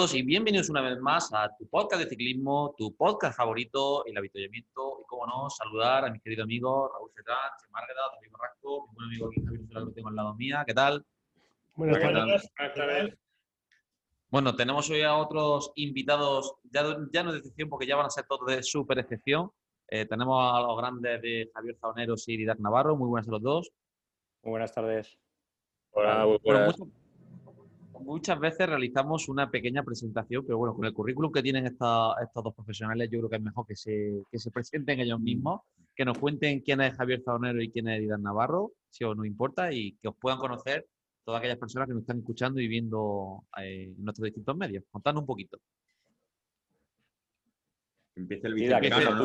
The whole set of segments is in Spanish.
Todos y bienvenidos una vez más a tu podcast de ciclismo, tu podcast favorito, el avituallamiento. Y como no, saludar a mis queridos amigos Raúl Cetrán, Márgada, David Barrasco, mi buen amigo aquí Javier Solar, que tengo al lado mía. ¿Qué tal? Buenas tardes. Bueno, tenemos hoy a otros invitados, ya, ya no de excepción, porque ya van a ser todos de súper excepción. Eh, tenemos a los grandes de Javier Zaoneros y Didac Navarro. Muy buenas a los dos. Muy buenas tardes. Hola, muy Bueno, buenas. Muchas, veces realizamos una pequeña presentación, pero bueno, con el currículum que tienen esta- estos dos profesionales, yo creo que es mejor que se, que se presenten ellos mismos, que nos cuenten quién es Javier Zaonero y quién es Didac Navarro, si os no importa, y que os puedan conocer todas aquellas personas que nos están escuchando y viendo eh, en nuestros distintos medios. Contadnos un poquito. Empieza el vicedecano.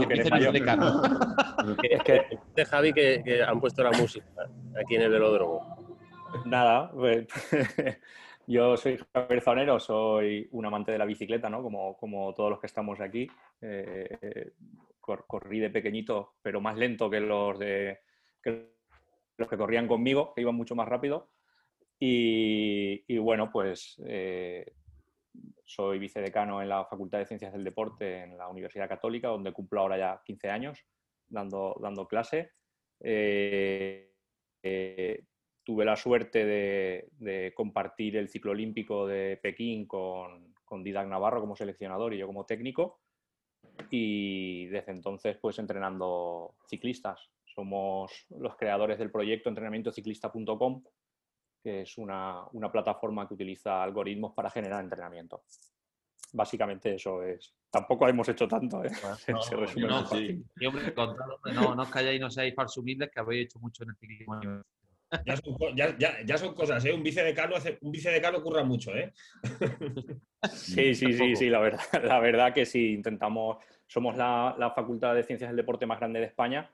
Es que, de Javi que, que han puesto la música aquí en el velódromo. nada, pues, yo soy Javier Zaunero, soy un amante de la bicicleta, ¿no? Como, como todos los que estamos aquí. Eh, cor- corrí de pequeñito, pero más lento que los, de, que los que corrían conmigo, que iban mucho más rápido. Y, bueno, pues eh, soy vicedecano en la Facultad de Ciencias del Deporte en la Universidad Católica, donde cumplo ahora ya 15 años dando, dando clase. Eh, tuve la suerte de, de compartir el ciclo olímpico de Pekín con, con Didac Navarro como seleccionador y yo como técnico. Y desde entonces, pues entrenando ciclistas. Somos los creadores del proyecto entrenamientociclista.com, que es una, una plataforma que utiliza algoritmos para generar entrenamiento. Básicamente eso es. Tampoco hemos hecho tanto, ¿eh? No, se resume no, fácil. Y hombre, no, no os calláis y no seáis falsos humildes, que habéis hecho mucho en el ciclismo. Ya son, ya, ya- ya son cosas, ¿eh? Un vicedecano, hace, un vicedecano curra mucho, ¿eh? Sí, sí, sí, Tampoco. sí, la verdad, la verdad que sí, intentamos, somos la, la Facultad de Ciencias del Deporte más grande de España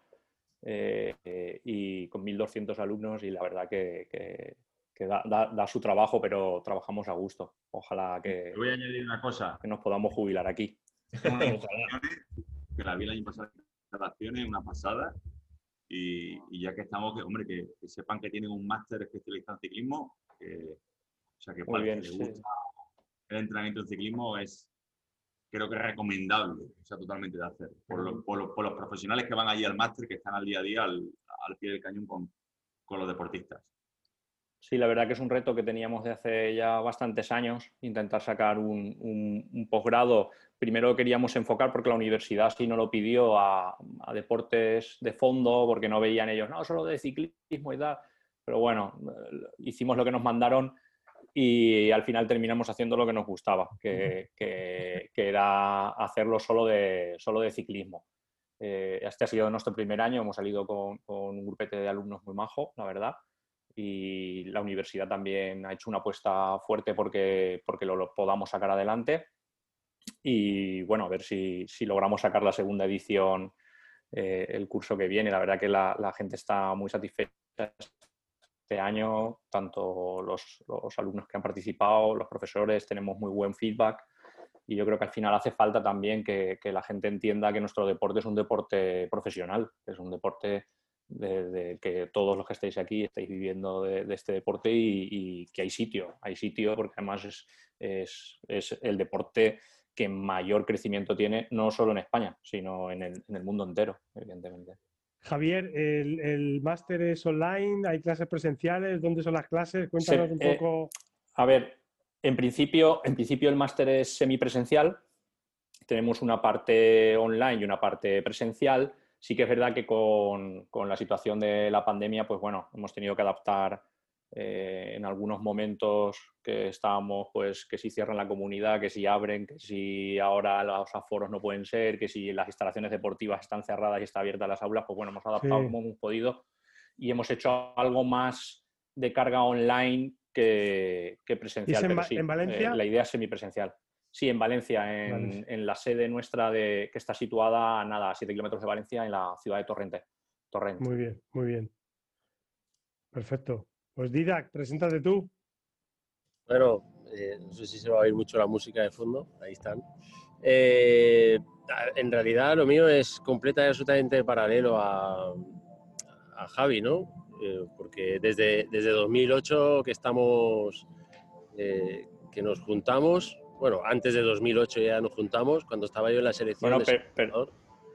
eh, eh, y con 1.200 alumnos y la verdad que, que- que da, da- da su trabajo, pero trabajamos a gusto. Ojalá que, Te voy a añadir una cosa. que nos podamos jubilar aquí. Ojalá. que la vi el año pasado en instalaciones, una pasada. Y, y ya que estamos, que, hombre, que, que sepan que tienen un máster especializado en ciclismo. que- o sea, que para bien, el que le sí. gusta el entrenamiento en ciclismo es, creo que es recomendable, o sea, totalmente de hacer. Por, lo- por lo- por los profesionales que van allí al máster, que están al día a día, al, al pie del cañón con, con los deportistas. Sí, la verdad que es un reto que teníamos de hace ya bastantes años, intentar sacar un, un- un posgrado. Primero queríamos enfocar porque la universidad sí no lo pidió a, a deportes de fondo, porque no veían ellos, no, solo de ciclismo y tal. Pero bueno, eh, hicimos lo que nos mandaron y al final terminamos haciendo lo que nos gustaba, que, que- que era hacerlo solo de, solo de ciclismo. Eh, este ha sido nuestro primer año, hemos salido con, con un grupete de alumnos muy majo, la verdad y la universidad también ha hecho una apuesta fuerte porque, porque lo, podamos sacar adelante. Y bueno, a ver si, si logramos sacar la segunda edición eh, el curso que viene. La verdad que la, la gente está muy satisfecha este año, tanto los, los alumnos que han participado, los profesores, tenemos muy buen feedback. Y yo creo que al final hace falta también que, que la gente entienda que nuestro deporte es un deporte profesional, es un deporte de, de que todos los que estáis aquí estáis viviendo de, de este deporte y, y que hay sitio, hay sitio porque además es, es, es el deporte que mayor crecimiento tiene, no solo en España, sino en el, en el mundo entero, evidentemente. Javier, el, el máster es online, hay clases presenciales, ¿dónde son las clases? Cuéntanos Se- un eh, poco. A ver, en principio, en principio el máster es semipresencial. Tenemos una parte online y una parte presencial. Sí que es verdad que con, con la situación de la pandemia, pues bueno, hemos tenido que adaptar eh, en algunos momentos que estábamos, pues que si cierran la comunidad, que si abren, que si ahora los aforos no pueden ser, que si las instalaciones deportivas están cerradas y está abiertas las aulas, pues bueno, hemos adaptado Sí. como hemos podido y hemos hecho algo más de carga online que, que presencial. en pero sí, en Valencia? eh, la idea es semipresencial. Sí, en Valencia, en, Valencia. en la sede nuestra de, que está situada nada, a 7 kilómetros de Valencia, en la ciudad de Torrente. Torrent. Muy bien, muy bien. Perfecto. Pues Didac, preséntate tú. Bueno, eh, no sé si se va a oír mucho la música de fondo, ahí están. Eh, en realidad lo mío es completa y absolutamente paralelo a, a Javi, ¿no? Eh, porque desde, desde 2008 que estamos, eh, que nos juntamos, bueno, antes de 2008 ya nos juntamos, cuando estaba yo en la selección Bueno, per- per-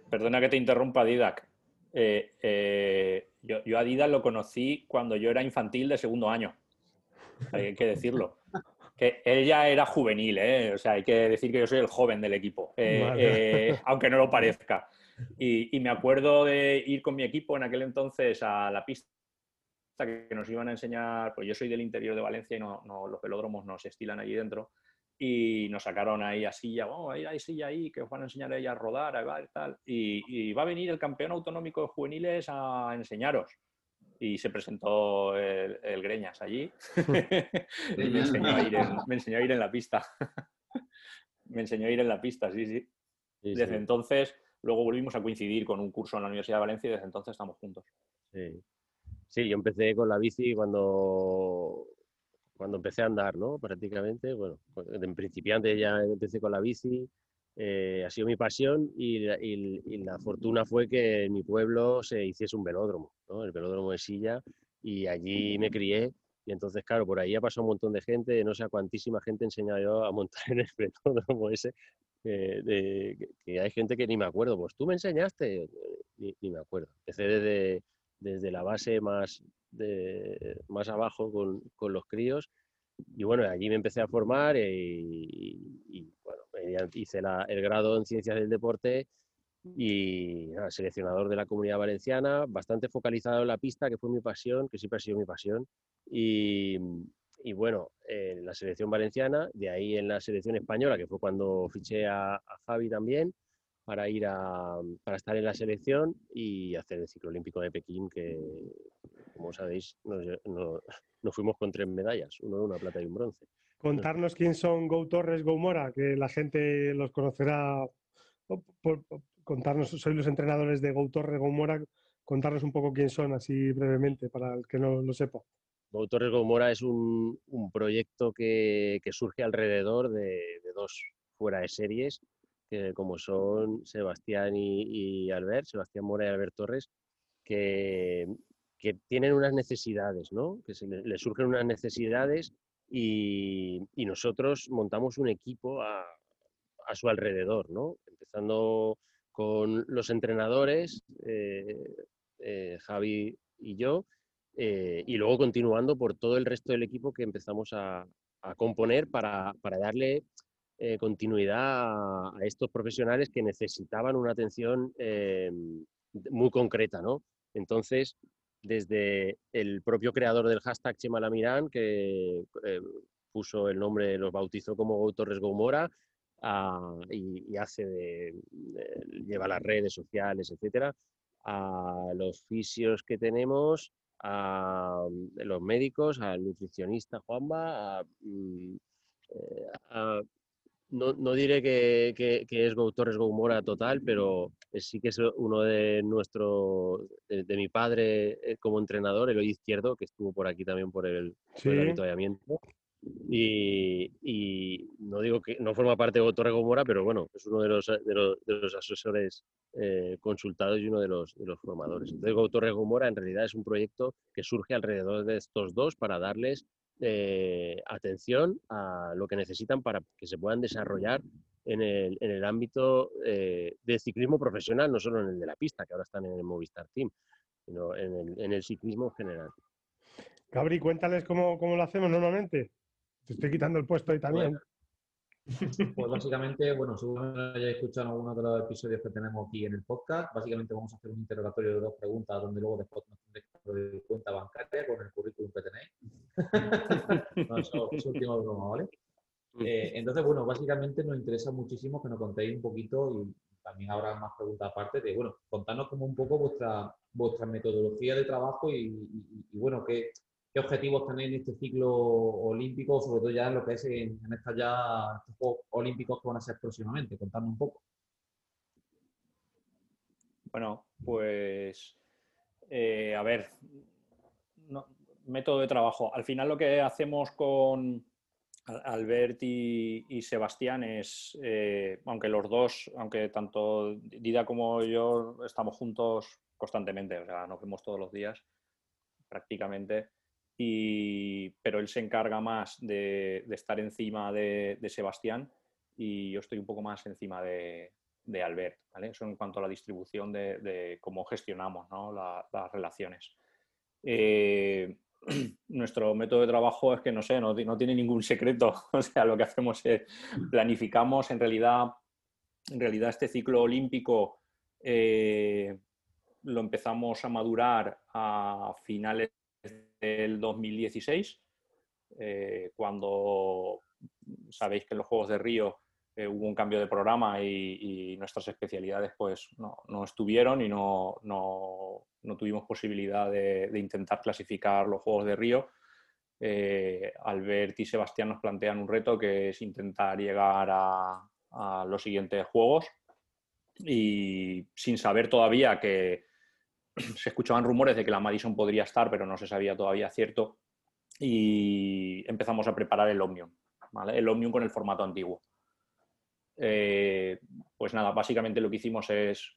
perdona que te interrumpa, Didac. Eh, eh, yo, yo a Didac lo conocí cuando yo era infantil de segundo año. Hay que decirlo. Que él ya era juvenil, ¿eh? O sea, hay que decir que yo soy el joven del equipo, eh, Vale. eh, aunque no lo parezca. Y, y me acuerdo de ir con mi equipo en aquel entonces a la pista que nos iban a enseñar, pues yo soy del interior de Valencia y no, no- los velódromos no se estilan allí dentro, y nos sacaron ahí a silla, vamos a ir a silla ahí, que os van a enseñar ahí a rodar, a ver, tal, y, y va a venir el campeón autonómico de juveniles a enseñaros. Y se presentó el, el Greñas allí y me enseñó, a ir en, me enseñó a ir en la pista. me enseñó a ir en la pista, sí, sí. Sí, Desde sí, entonces, luego volvimos a coincidir con un curso en la Universidad de Valencia y desde entonces estamos juntos. sí. Sí, yo empecé con la bici cuando, cuando empecé a andar, ¿no? Prácticamente, bueno, en principiante ya empecé con la bici, eh, ha sido mi pasión y, y- y la fortuna fue que en mi pueblo se hiciese un velódromo, ¿no? El velódromo de Silla, y allí me crié. Y entonces, claro, por ahí ha pasado un montón de gente, no sé a cuantísima gente he enseñado yo a montar en el velódromo ese, eh, de- que- que hay gente que ni me acuerdo, pues tú me enseñaste, eh, ni, ni me acuerdo. Empecé desde, desde la base más, de, más abajo con, con los críos. Y bueno, allí me empecé a formar eh, y, y, bueno, hice la- el grado en Ciencias del Deporte y nada, seleccionador de la Comunidad Valenciana, bastante focalizado en la pista, que fue mi pasión, que siempre ha sido mi pasión. Y, y bueno, en la selección valenciana, de ahí en la selección española, que fue cuando fiché a, a Javi también, para ir a, para estar en la selección y hacer el ciclo olímpico de Pekín, que como sabéis, nos, nos fuimos con tres medallas, uno de una plata y un bronce. Contarnos quién son Go Torres, Go Mora, que la gente los conocerá. por- por- contarnos, sois los entrenadores de Go Torres, Go Mora, contarnos un poco quién son, así brevemente, para el que no lo sepa. Go Torres Gomora es un, un proyecto que, que surge alrededor de, de dos fuera de series, que como son Sebastián y, Albert, Sebastián Mora y Albert Torres, que, que tienen unas necesidades, ¿no? Que se le, les surgen unas necesidades y, y nosotros montamos un equipo a, a su alrededor, ¿no? Empezando con los entrenadores, eh, eh, Javi y yo, eh, y luego continuando por todo el resto del equipo que empezamos a, a componer para, para darle eh, continuidad a, a estos profesionales que necesitaban una atención eh, muy concreta, ¿no? Entonces, desde el propio creador del hashtag Chema Lamirán, que eh, puso el nombre, los bautizó como Torres Gomora, ah, y, hace lleva las redes sociales, etcétera, a los fisios que tenemos, a los médicos, al nutricionista Juanba, a, mm, eh, a- no, no diré que, que- que es Go Torres Go Mora total, pero sí que es uno de nuestro, de, de mi padre eh, como entrenador, el hoy izquierdo, que estuvo por aquí también por el, por el Sí. avituallamiento. Y, y no digo que no forma parte de Go Torres Go Mora, pero bueno, es uno de los, de los, de los asesores eh, consultados y uno de los, de los formadores. Entonces, Go Torres Go Mora en realidad es un proyecto que surge alrededor de estos dos para darles eh, atención a lo que necesitan para que se puedan desarrollar en el, en el ámbito eh, del ciclismo profesional, no solo en el de la pista, que ahora están en el Movistar Team, sino en el, en el ciclismo en general. Gabri, cuéntales cómo, cómo lo hacemos normalmente. Te estoy quitando el puesto ahí también. Pues básicamente, bueno, seguramente hayáis escuchado algunos de los episodios que tenemos aquí en el podcast. Básicamente vamos a hacer un interrogatorio de dos preguntas donde luego después nos tendréis que cuenta bancaria con el currículum que tenéis. no, eso es última broma, ¿vale? Eh, entonces, bueno, básicamente nos interesa muchísimo que nos contéis un poquito y también habrá más preguntas aparte de, bueno, contarnos como un poco vuestra, vuestra metodología de trabajo y, y- y, bueno, qué, qué objetivos tenéis en este ciclo olímpico, sobre todo ya en lo que es en, en estas ya estos Juegos Olímpicos que van a ser próximamente. Contadme un poco. Bueno, pues eh, a ver, método de trabajo. Al final lo que hacemos con Al- Albert y, y Sebastián es, eh, aunque los dos, aunque tanto Dida como yo estamos juntos constantemente, o sea, nos vemos todos los días prácticamente, pero él se encarga más de, estar encima de, Sebastián y yo estoy un poco más encima de, Albert, ¿vale? Eso en cuanto a la distribución de, cómo gestionamos ¿no? la- las relaciones. Eh, nuestro método de trabajo es que, no sé, no tiene ningún secreto. O sea, lo que hacemos es planificamos, en realidad, en realidad este ciclo olímpico eh, lo empezamos a madurar a finales del 2016, eh, cuando sabéis que en los Juegos de Río eh, hubo un cambio de programa y, nuestras especialidades pues no, estuvieron y no, no- tuvimos posibilidad de, intentar clasificar los Juegos de Río. Eh, Albert y Sebastián nos plantean un reto que es intentar llegar a los siguientes Juegos y sin saber todavía que se escuchaban rumores de que la Madison podría estar, pero no se sabía todavía cierto y empezamos a preparar el Omnium, ¿vale? el Omnium con el formato antiguo. Eh, pues nada, básicamente lo que hicimos es,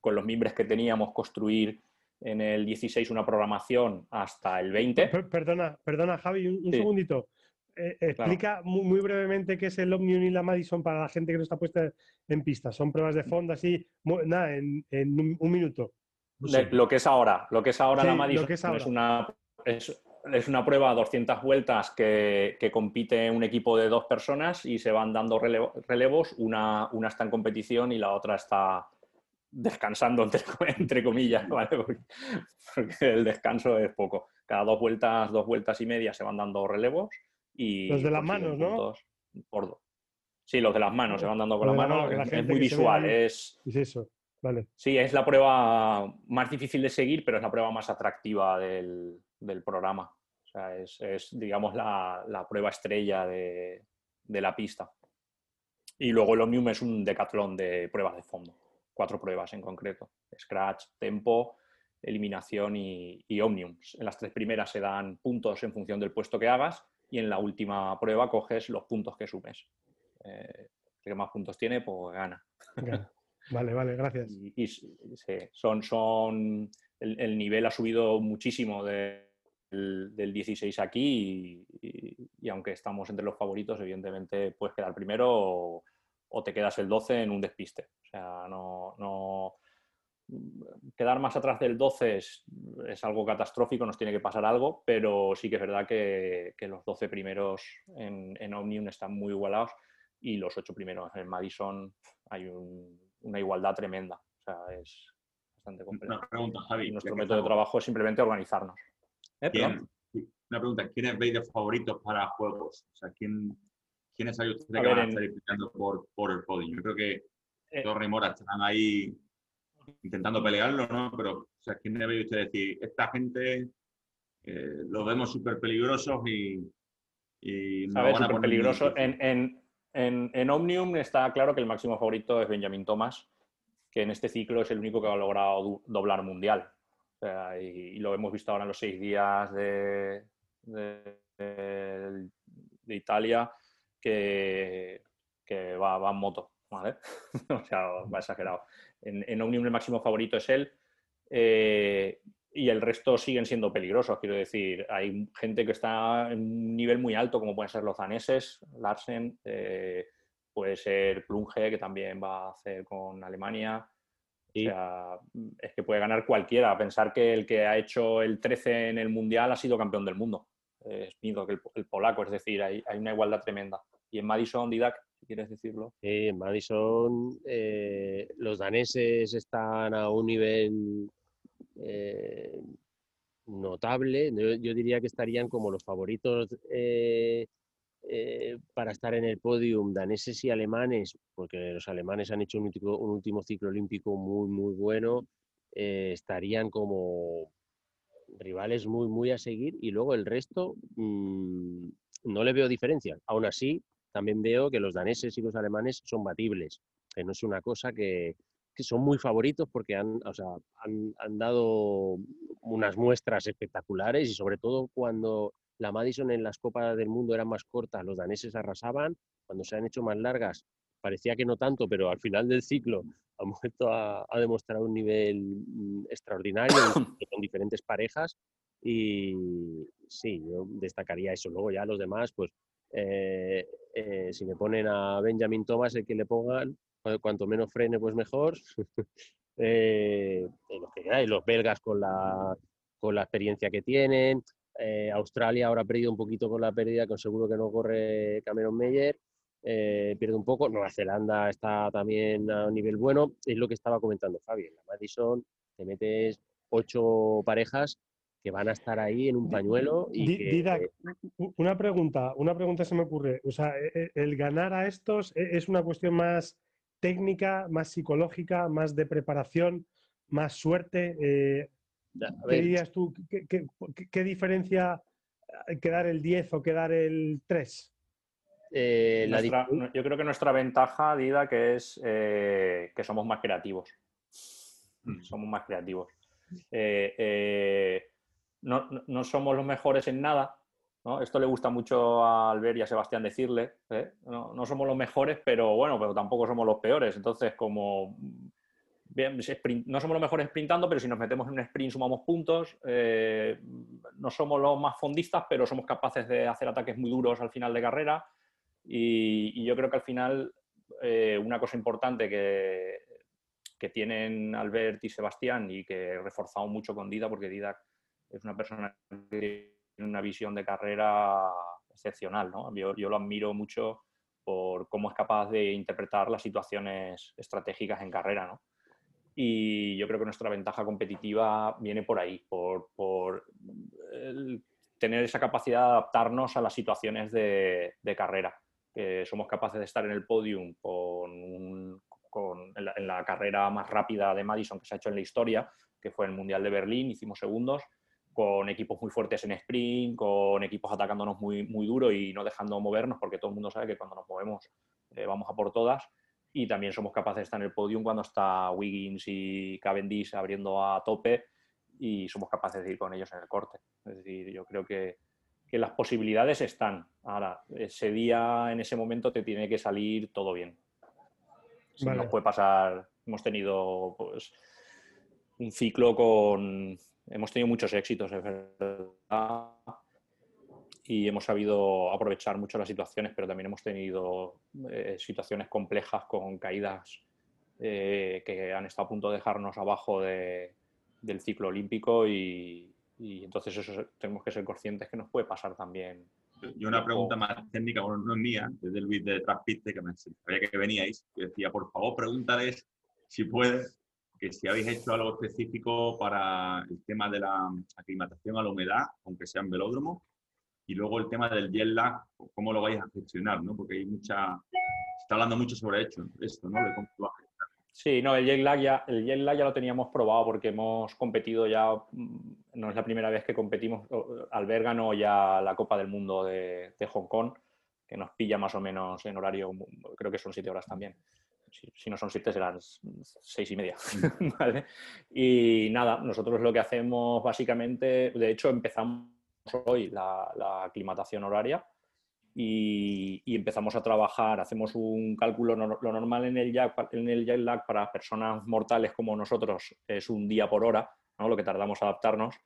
con los mimbres que teníamos, construir en el 16 una programación hasta el 20. Per- Perdona, perdona, Javi, un, un Sí. segundito. Eh, explica muy, muy brevemente qué es el Omnium y la Madison para la gente que no está puesta en pista. Son pruebas de fondo, así, nada, en, en un, un minuto. De- lo que es ahora, lo que es ahora Sí, la Madison que es ahora. una es, es una prueba a 200 vueltas que, que compite un equipo de dos personas y se van dando relevo- relevos. Una, una está en competición y la otra está descansando, entre, entre comillas, ¿vale? porque, porque el descanso es poco. Cada dos vueltas, dos vueltas y media se van dando relevos y Los de las consiguen manos, ¿no? por Sí, los de las manos se van dando con la mano. es- muy visual, es, Es eso, vale. Sí, es la prueba más difícil de seguir, pero es la prueba más atractiva del, del programa. O sea, es, es, digamos, la, la prueba estrella de, de la pista. Y luego el Omnium es un decatlón de pruebas de fondo. Cuatro pruebas en concreto. Scratch, tempo, eliminación y, y Omnium. En las tres primeras se dan puntos en función del puesto que hagas y en la última prueba coges los puntos que sumes. Eh, el que más puntos tiene, pues gana. Vale, vale, gracias. Y, y son, son, el, el nivel ha subido muchísimo de- del, del 16 aquí y, y- y aunque estamos entre los favoritos, evidentemente puedes quedar primero o, o te quedas el 12 en un despiste. O sea, no, no- quedar más atrás del 12 es, es algo catastrófico, nos tiene que pasar algo, pero sí que es verdad que, que los 12 primeros en, en Omnium están muy igualados y los 8 primeros en Madison hay un- una igualdad tremenda. O sea, es bastante complejo. Una pregunta, Javi. Y nuestro método de trabajo es simplemente organizarnos. ¿Eh? ¿Quién- una pregunta, ¿quiénes veis de favoritos para juegos? O sea, ¿quién, ¿quiénes hay ustedes A que ver, van a estar disputando por, por el podio? Yo creo que Eh, Torre y Mora estarán ahí intentando pelearlo, ¿no? Pero, o sea, ¿quiénes veis ustedes decir, esta gente eh, los vemos súper peligrosos y, y nos a ver, van a súper poner muy peligroso. difícil"? En, en, en, Omnium está claro que el máximo favorito es Benjamin Thomas, que en este ciclo es el único que ha logrado doblar mundial. Y, lo hemos visto ahora en los seis días de, Italia, que, va, en moto. ¿vale? o sea, va exagerado. En, en Omnium el máximo favorito es él. eh, y el resto siguen siendo peligrosos. Quiero decir, hay gente que está en un nivel muy alto, como pueden ser los daneses, Larsen, eh, puede ser Plunge, que también va a hacer con Alemania. Sí. O sea, es que puede ganar cualquiera. Pensar que el que ha hecho el 13 en el Mundial ha sido campeón del mundo. Es mismo que el, el polaco, es decir, hay, hay una igualdad tremenda. Y en Madison, Didac, si quieres decirlo. Sí, en Madison eh, los daneses están a un nivel eh, notable. Yo, diría que estarían como los favoritos eh, eh, para estar en el podium, daneses y alemanes, porque los alemanes han hecho un último, un último ciclo olímpico muy, muy bueno. estarían como rivales muy, muy a seguir y luego el resto mm, no le veo diferencia. Aún así, también veo que los daneses y los alemanes son batibles, que no es una cosa que, que son muy favoritos porque han, o sea, han, han, dado unas muestras espectaculares y sobre todo cuando la Madison en las Copas del Mundo eran más cortas, los daneses arrasaban, cuando se han hecho más largas parecía que no tanto, pero al final del ciclo han vuelto a, a demostrar un nivel mm, extraordinario con diferentes parejas y sí, yo destacaría eso. Luego ya los demás, pues eh, eh, si me ponen a Benjamin Thomas, el que le pongan, cuanto menos frene, pues mejor. eh, los, que los belgas con la, con la experiencia que tienen. Eh, Australia ahora ha perdido un poquito con la pérdida, con seguro que no corre Cameron Meyer. Eh, pierde un poco. Nueva Zelanda está también a un nivel bueno. Es lo que estaba comentando Fabi. En la Madison te metes ocho parejas que van a estar ahí en un pañuelo. Y que... Didac, una pregunta, una pregunta se me ocurre. O sea, e, e, el ganar a estos e, es una cuestión más técnica, más psicológica, más de preparación, más suerte. Eh, ¿Qué dirías tú? ¿Qué, qué, qué diferencia quedar el 10 o quedar el 3? Eh, nuestra, la... Yo creo que nuestra ventaja, Dida, que es eh, que somos más creativos. Mm. Somos más creativos. Eh, eh, no, no, somos los mejores en nada. ¿No? Esto le gusta mucho a Albert y a Sebastián decirle. ¿eh? No, somos los mejores, pero bueno, pero tampoco somos los peores. Entonces, como no somos los mejores sprintando, pero si nos metemos en un sprint sumamos puntos. Eh, no somos los más fondistas, pero somos capaces de hacer ataques muy duros al final de carrera. Y, y yo creo que al final eh, una cosa importante que, que tienen Albert y Sebastián y que he reforzado mucho con Dida, porque Dida es una persona que tiene una visión de carrera excepcional. ¿no? Yo, lo admiro mucho por cómo es capaz de interpretar las situaciones estratégicas en carrera. ¿no? Y yo creo que nuestra ventaja competitiva viene por ahí, por, por tener esa capacidad de adaptarnos a las situaciones de, carrera. Que somos capaces de estar en el podium con, un, con en, la, en la carrera más rápida de Madison que se ha hecho en la historia, que fue el Mundial de Berlín, hicimos segundos, con equipos muy fuertes en sprint, con equipos atacándonos muy, muy duro y no dejando movernos, porque todo el mundo sabe que cuando nos movemos eh, vamos a por todas. Y también somos capaces de estar en el podium cuando está Wiggins y Cavendish abriendo a tope y somos capaces de ir con ellos en el corte. Es decir, yo creo que, que las posibilidades están. Ahora, ese día, en ese momento, te tiene que salir todo bien. Si vale. nos puede pasar, hemos tenido pues, un ciclo con, hemos tenido muchos éxitos, es verdad, y hemos sabido aprovechar mucho las situaciones, pero también hemos tenido eh, situaciones complejas con caídas eh, que han estado a punto de dejarnos abajo de, del ciclo olímpico y, y, entonces eso tenemos que ser conscientes que nos puede pasar también. Y una pregunta más técnica, bueno, no es mía, es de Luis de Transpiste, que me sabía que veníais, que decía, por favor, pregúntales si puedes que si habéis hecho algo específico para el tema de la aclimatación a la humedad, aunque sea en velódromo, y luego el tema del jet lag, cómo lo vais a gestionar, ¿no? Porque hay mucha, se está hablando mucho sobre hecho, esto, ¿no? De cómo Sí, no, el jet, lag ya, el jet lag ya lo teníamos probado porque hemos competido ya, no es la primera vez que competimos, Alberga no ya la Copa del Mundo de, de Hong Kong, que nos pilla más o menos en horario, creo que son siete horas también si, si, no son siete serán seis y media. ¿vale? Y nada, nosotros lo que hacemos básicamente, de hecho empezamos hoy la, la aclimatación horaria y, y, empezamos a trabajar, hacemos un cálculo, no, lo normal en el, jet, en el jet lag para personas mortales como nosotros es un día por hora, ¿no? lo que tardamos a adaptarnos,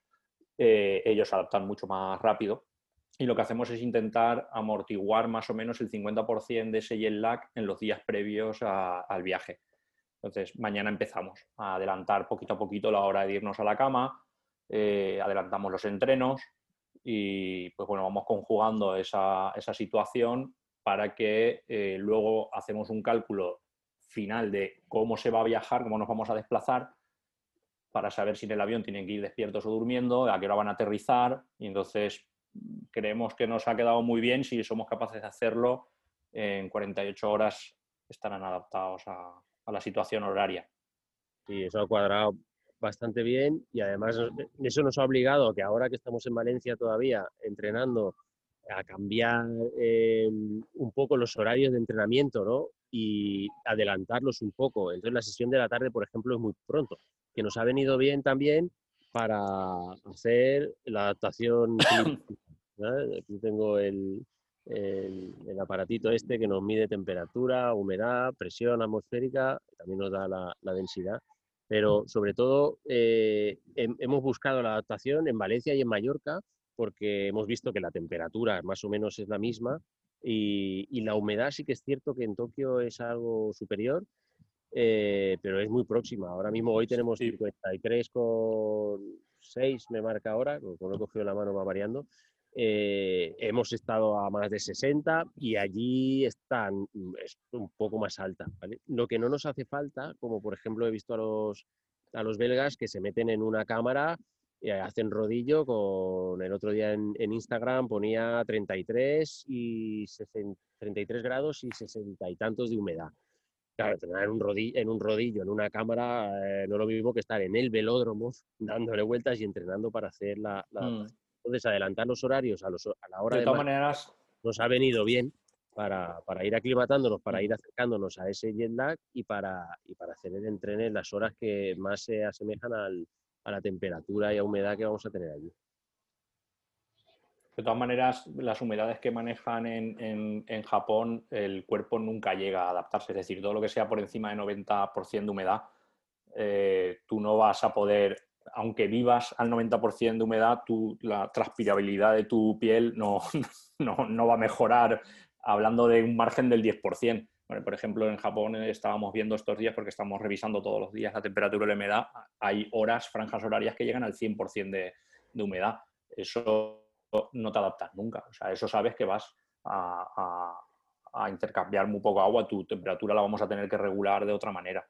eh, ellos adaptan mucho más rápido y lo que hacemos es intentar amortiguar más o menos el 50% de ese jet lag en los días previos al viaje. Entonces, mañana empezamos a adelantar poquito a poquito la hora de irnos a la cama, eh, adelantamos los entrenos y pues bueno, vamos conjugando esa, esa situación para que eh, luego hacemos un cálculo final de cómo se va a viajar, cómo nos vamos a desplazar, para saber si en el avión tienen que ir despiertos o durmiendo, a qué hora van a aterrizar, y entonces creemos que nos ha quedado muy bien. Si somos capaces de hacerlo, en 48 horas estarán adaptados a, la situación horaria. Sí, eso ha cuadrado bastante bien y además eso nos ha obligado a que ahora que estamos en Valencia todavía entrenando a cambiar eh, un poco los horarios de entrenamiento ¿no? y adelantarlos un poco. Entonces la sesión de la tarde, por ejemplo, es muy pronto, que nos ha venido bien también para hacer la adaptación. Aquí tengo el, el, aparatito este que nos mide temperatura, humedad, presión atmosférica, también nos da la, densidad. Pero sobre todo eh, hemos buscado la adaptación en Valencia y en Mallorca porque hemos visto que la temperatura más o menos es la misma y, la humedad sí que es cierto que en Tokio es algo superior, eh, pero es muy próxima. Ahora mismo hoy tenemos 53,6 me marca ahora, con lo he cogido la mano va variando. Eh, hemos estado a más de 60 y allí están mm, es un poco más alta. Lo que no nos hace falta, como por ejemplo he visto a los, a los belgas que se meten en una cámara y hacen rodillo con el otro día en, Instagram ponía 33 y 33 grados y 60 y tantos de humedad. Claro, tener un rodillo, en un rodillo, en una cámara, eh, no lo mismo que estar en el velódromo dándole vueltas y entrenando para hacer la... Mm. Entonces, adelantar los horarios a, los, a la hora de... De todas maneras... Nos ha venido bien para, para, ir aclimatándonos, para mm. ir acercándonos a ese jet lag y para, y para hacer el entreno en las horas que más se asemejan al, a la temperatura y a humedad que vamos a tener allí. De todas maneras, las humedades que manejan en, en, Japón, el cuerpo nunca llega a adaptarse. Es decir, todo lo que sea por encima de 90% de humedad, eh, tú no vas a poder, aunque vivas al 90% de humedad, tú, la transpirabilidad de tu piel no, no, no, va a mejorar hablando de un margen del 10% por ejemplo, en Japón estábamos viendo estos días, porque estamos revisando todos los días la temperatura y la humedad, hay horas, franjas horarias que llegan al 100% de, de, humedad. Eso no te adaptas nunca. O sea, eso sabes que vas a, intercambiar muy poco agua, tu temperatura la vamos a tener que regular de otra manera.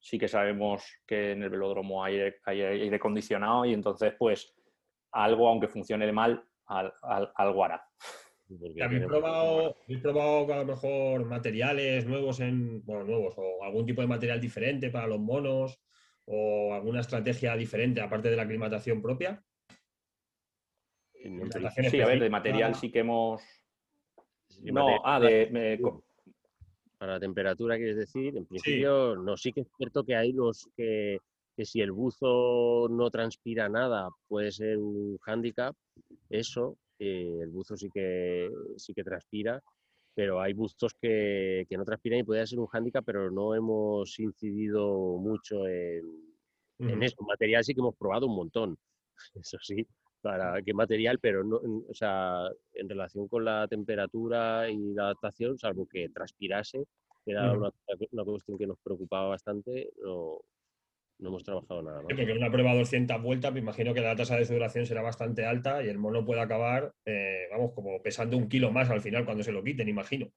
Sí que sabemos que en el velódromo hay aire, acondicionado y entonces, pues, algo, aunque funcione mal, algo hará. ¿Habéis probado, probado a lo mejor materiales nuevos en, bueno, nuevos o algún tipo de material diferente para los monos o alguna estrategia diferente aparte de la aclimatación propia? Sí, a ver, de material sí que hemos... no, ah, de... Para la temperatura, quieres decir, en principio, no, sí que es cierto que hay los que, que si el buzo no transpira nada puede ser un hándicap, eso, eh, el buzo sí que, sí que transpira, pero hay buzos que, que no transpiran y puede ser un hándicap, pero no hemos incidido mucho en, en eso. Material sí que hemos probado un montón, eso sí, para qué material, pero no, o sea, en relación con la temperatura y la adaptación, salvo que transpirase, que era una, una, cuestión que nos preocupaba bastante, no, no hemos trabajado nada. porque en una prueba de 200 vueltas, me imagino que la tasa de sudoración será bastante alta y el mono puede acabar, eh, vamos, como pesando un kilo más al final cuando se lo quiten, imagino.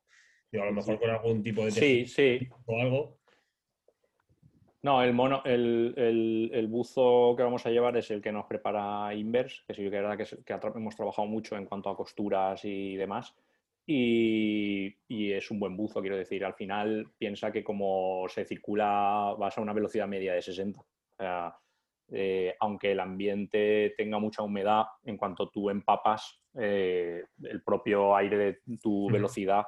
Digo, a lo mejor con algún tipo de sí, sí. o algo. No, el mono, el, buzo que vamos a llevar es el que nos prepara Inverse, que sí que es verdad que, hemos trabajado mucho en cuanto a costuras y demás. Y, es un buen buzo, quiero decir. Al final piensa que como se circula vas a una velocidad media de 60. Eh, aunque el ambiente tenga mucha humedad, en cuanto tú empapas, eh, el propio aire de tu velocidad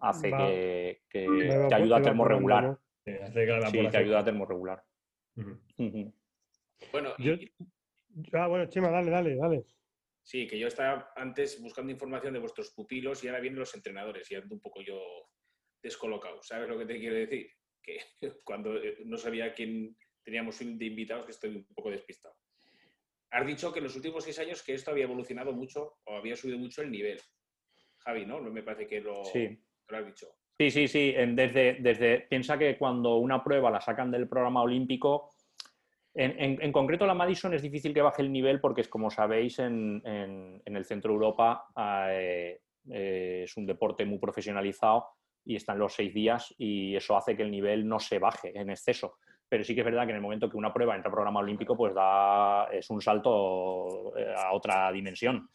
hace que, te ayuda a termorregular. Sí, te ayuda a termorregular. Bueno, ah, bueno, Chema, dale, dale, dale. Sí, que yo estaba antes buscando información de vuestros pupilos y ahora vienen los entrenadores y ando un poco yo descolocado. ¿Sabes lo que te quiero decir? Que cuando eh, no sabía quién teníamos de invitados, que estoy un poco despistado. Has dicho que en los últimos seis años que esto había evolucionado mucho o había subido mucho el nivel. Javi, ¿no? Me parece que lo, sí. lo has dicho. Sí, sí, sí. Desde, desde, piensa que cuando una prueba la sacan del programa olímpico, en, concreto, la Madison es difícil que baje el nivel porque, es, como sabéis, en, el centro de Europa eh, eh, es un deporte muy profesionalizado y están los seis días y eso hace que el nivel no se baje en exceso. Pero sí que es verdad que en el momento que una prueba entra al programa olímpico, pues da, es un salto eh, a otra dimensión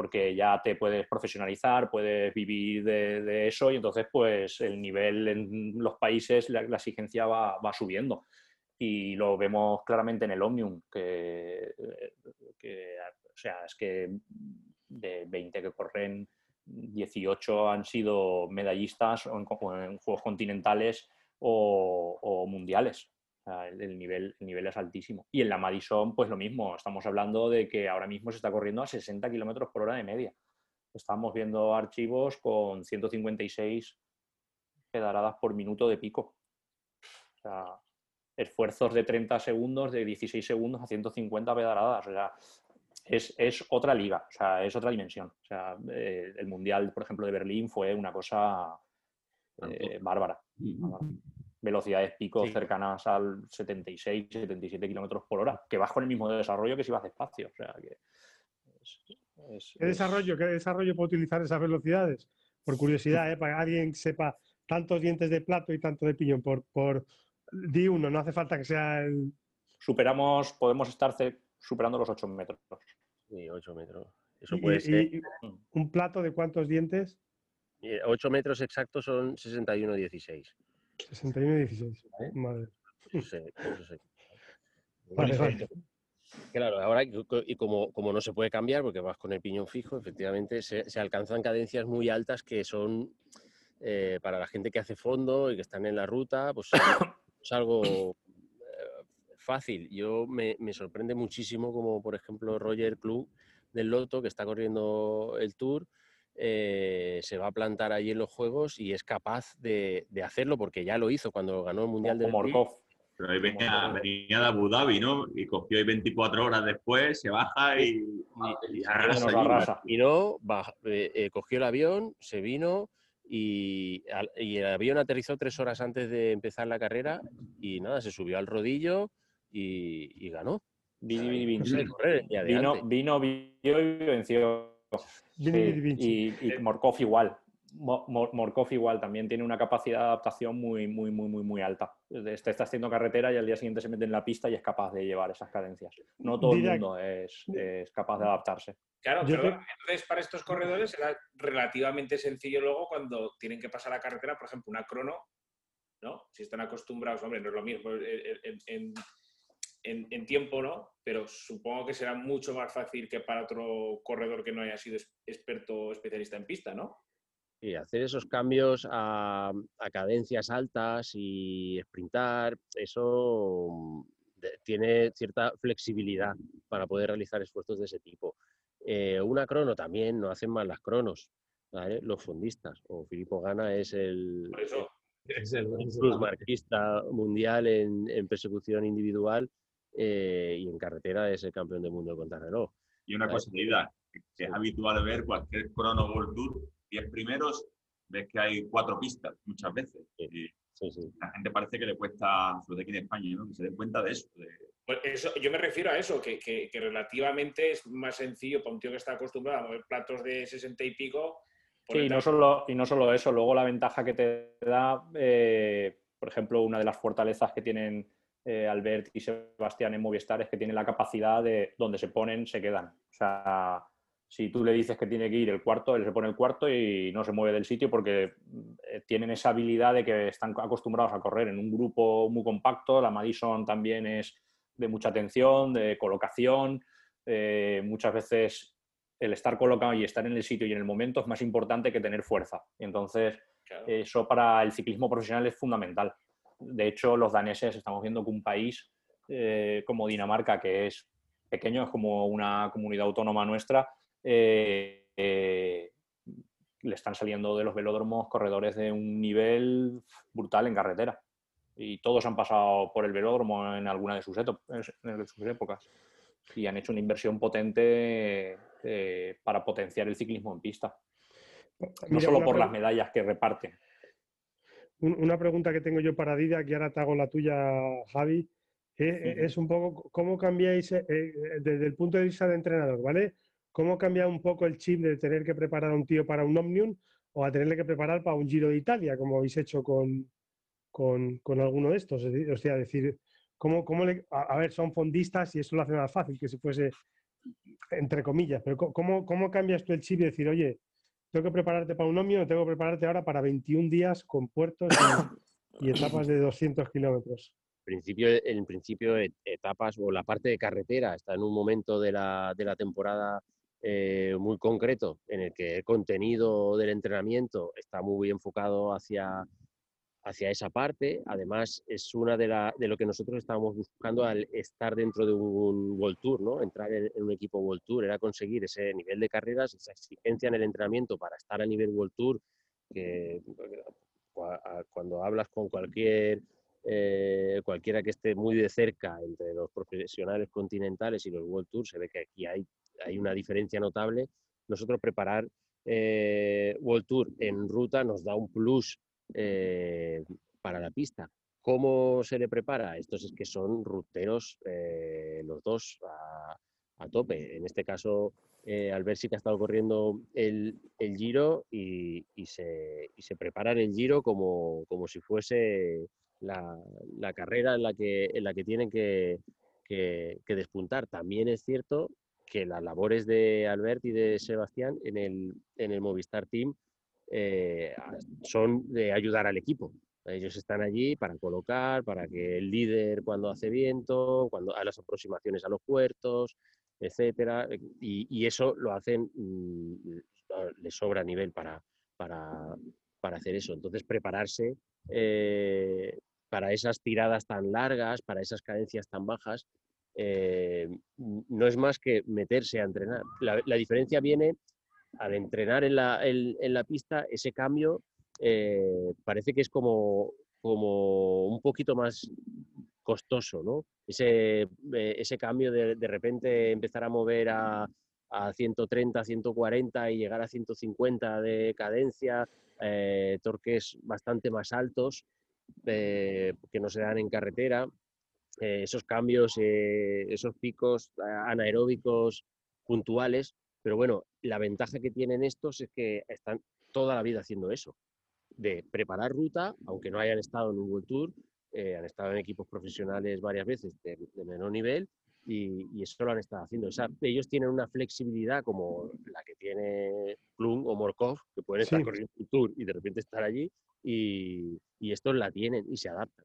porque ya te puedes profesionalizar, puedes vivir de, eso y entonces pues el nivel en los países, la, exigencia va, subiendo. y lo vemos claramente en el Omnium, que, o sea, es que de 20 que corren, 18 han sido medallistas en, en Juegos Continentales o, mundiales. El, nivel, el nivel es altísimo. Y en la Madison, pues lo mismo. Estamos hablando de que ahora mismo se está corriendo a 60 kilómetros por hora de media. Estamos viendo archivos con 156 pedaladas por minuto de pico. O sea, esfuerzos de 30 segundos, de 16 segundos a 150 pedaladas. O sea, es, otra liga, o sea, es otra dimensión. O sea, eh, el Mundial, por ejemplo, de Berlín fue una cosa eh, bárbara, Velocidades pico cercanas al 76, 77 kilómetros por hora, que vas con el mismo desarrollo que si vas despacio. O sea, que ¿Qué, desarrollo, ¿Qué desarrollo puede utilizar esas velocidades? Por curiosidad, ¿eh? para que alguien sepa tantos dientes de plato y tanto de piñón. Por, por di uno, no hace falta que sea el. Superamos, podemos estar superando los 8 metros. Sí, 8 metros. Eso puede ser. ¿Un plato de cuántos dientes? 8 metros exactos son 61,16. 61,16. Madre. Vale, Claro, ahora y como, como, no se puede cambiar porque vas con el piñón fijo, efectivamente se, alcanzan cadencias muy altas que son eh, para la gente que hace fondo y que están en la ruta, pues es algo eh, fácil. Yo me, me, sorprende muchísimo como por ejemplo Roger Klug del Loto que está corriendo el Tour eh, se va a plantar allí en los Juegos y es capaz de, hacerlo porque ya lo hizo cuando ganó el Mundial de Morkov. Pero ahí venía, de Abu Dhabi, ¿no? Y cogió ahí 24 horas después, se baja y, y, arrasa. Y no, eh, eh, cogió el avión, se vino y, el avión aterrizó tres horas antes de empezar la carrera y nada, se subió al rodillo y, ganó. Vino, vino, vino, y venció. Y, y, Morkov igual. Morkov igual también tiene una capacidad de adaptación muy, muy, muy, muy, muy alta. Este está haciendo carretera y al día siguiente se mete en la pista y es capaz de llevar esas cadencias. No todo el mundo es, es capaz de adaptarse. Claro, entonces para estos corredores era relativamente sencillo luego cuando tienen que pasar a carretera, por ejemplo, una crono, ¿no? Si están acostumbrados, hombre, no es lo mismo en, en, tiempo, ¿no? Pero supongo que será mucho más fácil que para otro corredor que no haya sido experto o especialista en pista, ¿no? Y hacer esos cambios a, cadencias altas y sprintar, eso mm, tiene cierta flexibilidad para poder realizar esfuerzos de ese tipo. Eh, una crono también, no hacen mal las cronos, los fondistas. O Filippo Gana es el, es el, marquista mundial en, en, persecución individual eh, y en carretera es el campeón del mundo de contrarreloj. Y una cosa, que es habitual ver cualquier crono World Tour, 10 primeros, ves que hay cuatro pistas muchas veces. Y la gente parece que le cuesta, sobre todo aquí en España, ¿no? que se den cuenta de eso. Pues eso, yo me refiero a eso, que, que, relativamente es más sencillo para un tío que está acostumbrado a mover platos de 60 y pico. Sí, y no, solo, y no solo eso, luego la ventaja que te da, eh, por ejemplo, una de las fortalezas que tienen eh, Albert y Sebastián en Movistar es que tienen la capacidad de donde se ponen, se quedan. O sea, si tú le dices que tiene que ir el cuarto, él se pone el cuarto y no se mueve del sitio porque eh, tienen esa habilidad de que están acostumbrados a correr en un grupo muy compacto. La Madison también es de mucha atención, de colocación. Eh, muchas veces el estar colocado y estar en el sitio y en el momento es más importante que tener fuerza. Entonces, eso para el ciclismo profesional es fundamental. De hecho, los daneses estamos viendo que un país eh, como Dinamarca, que es pequeño, es como una comunidad autónoma nuestra, eh, eh, le están saliendo de los velódromos corredores de un nivel brutal en carretera. Y todos han pasado por el velódromo en alguna de sus, épocas. Y han hecho una inversión potente para potenciar el ciclismo en pista. No solo por las medallas que reparten una pregunta que tengo yo para Dida, que ahora te hago la tuya, Javi, eh, es un poco cómo cambiáis eh, eh, desde el punto de vista de entrenador, ¿vale? ¿Cómo cambia un poco el chip de tener que preparar a un tío para un Omnium o a tenerle que preparar para un Giro de Italia, como habéis hecho con, con, alguno de estos? O sea, decir, ¿cómo, cómo le, a, ver, son fondistas y eso lo hace más fácil que si fuese entre comillas, pero ¿cómo, cómo cambias tú el chip y decir, oye, tengo que prepararte para un omnio, tengo que prepararte ahora para 21 días con puertos y, etapas de 200 kilómetros. principio, en principio etapas o la parte de carretera está en un momento de la, de la temporada eh, muy concreto en el que el contenido del entrenamiento está muy enfocado hacia, hacia esa parte. Además, es una de, la, de lo que nosotros estábamos buscando al estar dentro de un World Tour, ¿no? entrar en, un equipo World Tour, era conseguir ese nivel de carreras, esa exigencia en el entrenamiento para estar a nivel World Tour, que cuando hablas con cualquier eh, cualquiera que esté muy de cerca entre los profesionales continentales y los World Tour, se ve que aquí hay, hay una diferencia notable. Nosotros preparar eh, World Tour en ruta nos da un plus eh, para la pista. ¿Cómo se le prepara? Estos es que son ruteros los dos a, tope. En este caso, Albert sí que ha estado corriendo el, Giro y, se, y, se, preparan el Giro como, como si fuese la, carrera en la que, en la que tienen que, despuntar. También es cierto que las labores de Albert y de Sebastián en el, en el Movistar Team eh, son de ayudar al equipo. Ellos están allí para colocar, para que el líder cuando hace viento, cuando a las aproximaciones a los puertos, etcétera, y, eso lo hacen, mm, les sobra nivel para, para, para, hacer eso. Entonces, prepararse eh, para esas tiradas tan largas, para esas cadencias tan bajas, eh, no es más que meterse a entrenar. La, diferencia viene al entrenar en la, pista, ese cambio eh, parece que es como, un poquito más costoso, ¿no? Ese, eh, cambio de, repente empezar a mover a, a 130, 140 y llegar a 150 de cadencia, torques bastante más altos, eh, que no se dan en carretera, eh, esos cambios, eh, esos picos anaeróbicos puntuales, pero bueno, la ventaja que tienen estos es que están toda la vida haciendo eso, de preparar ruta, aunque no hayan estado en un World Tour, han estado en equipos profesionales varias veces de, menor nivel y, eso lo han estado haciendo. O sea, ellos tienen una flexibilidad como la que tiene Plum o Morkov, que pueden estar corriendo un tour y de repente estar allí, y, estos la tienen y se adaptan.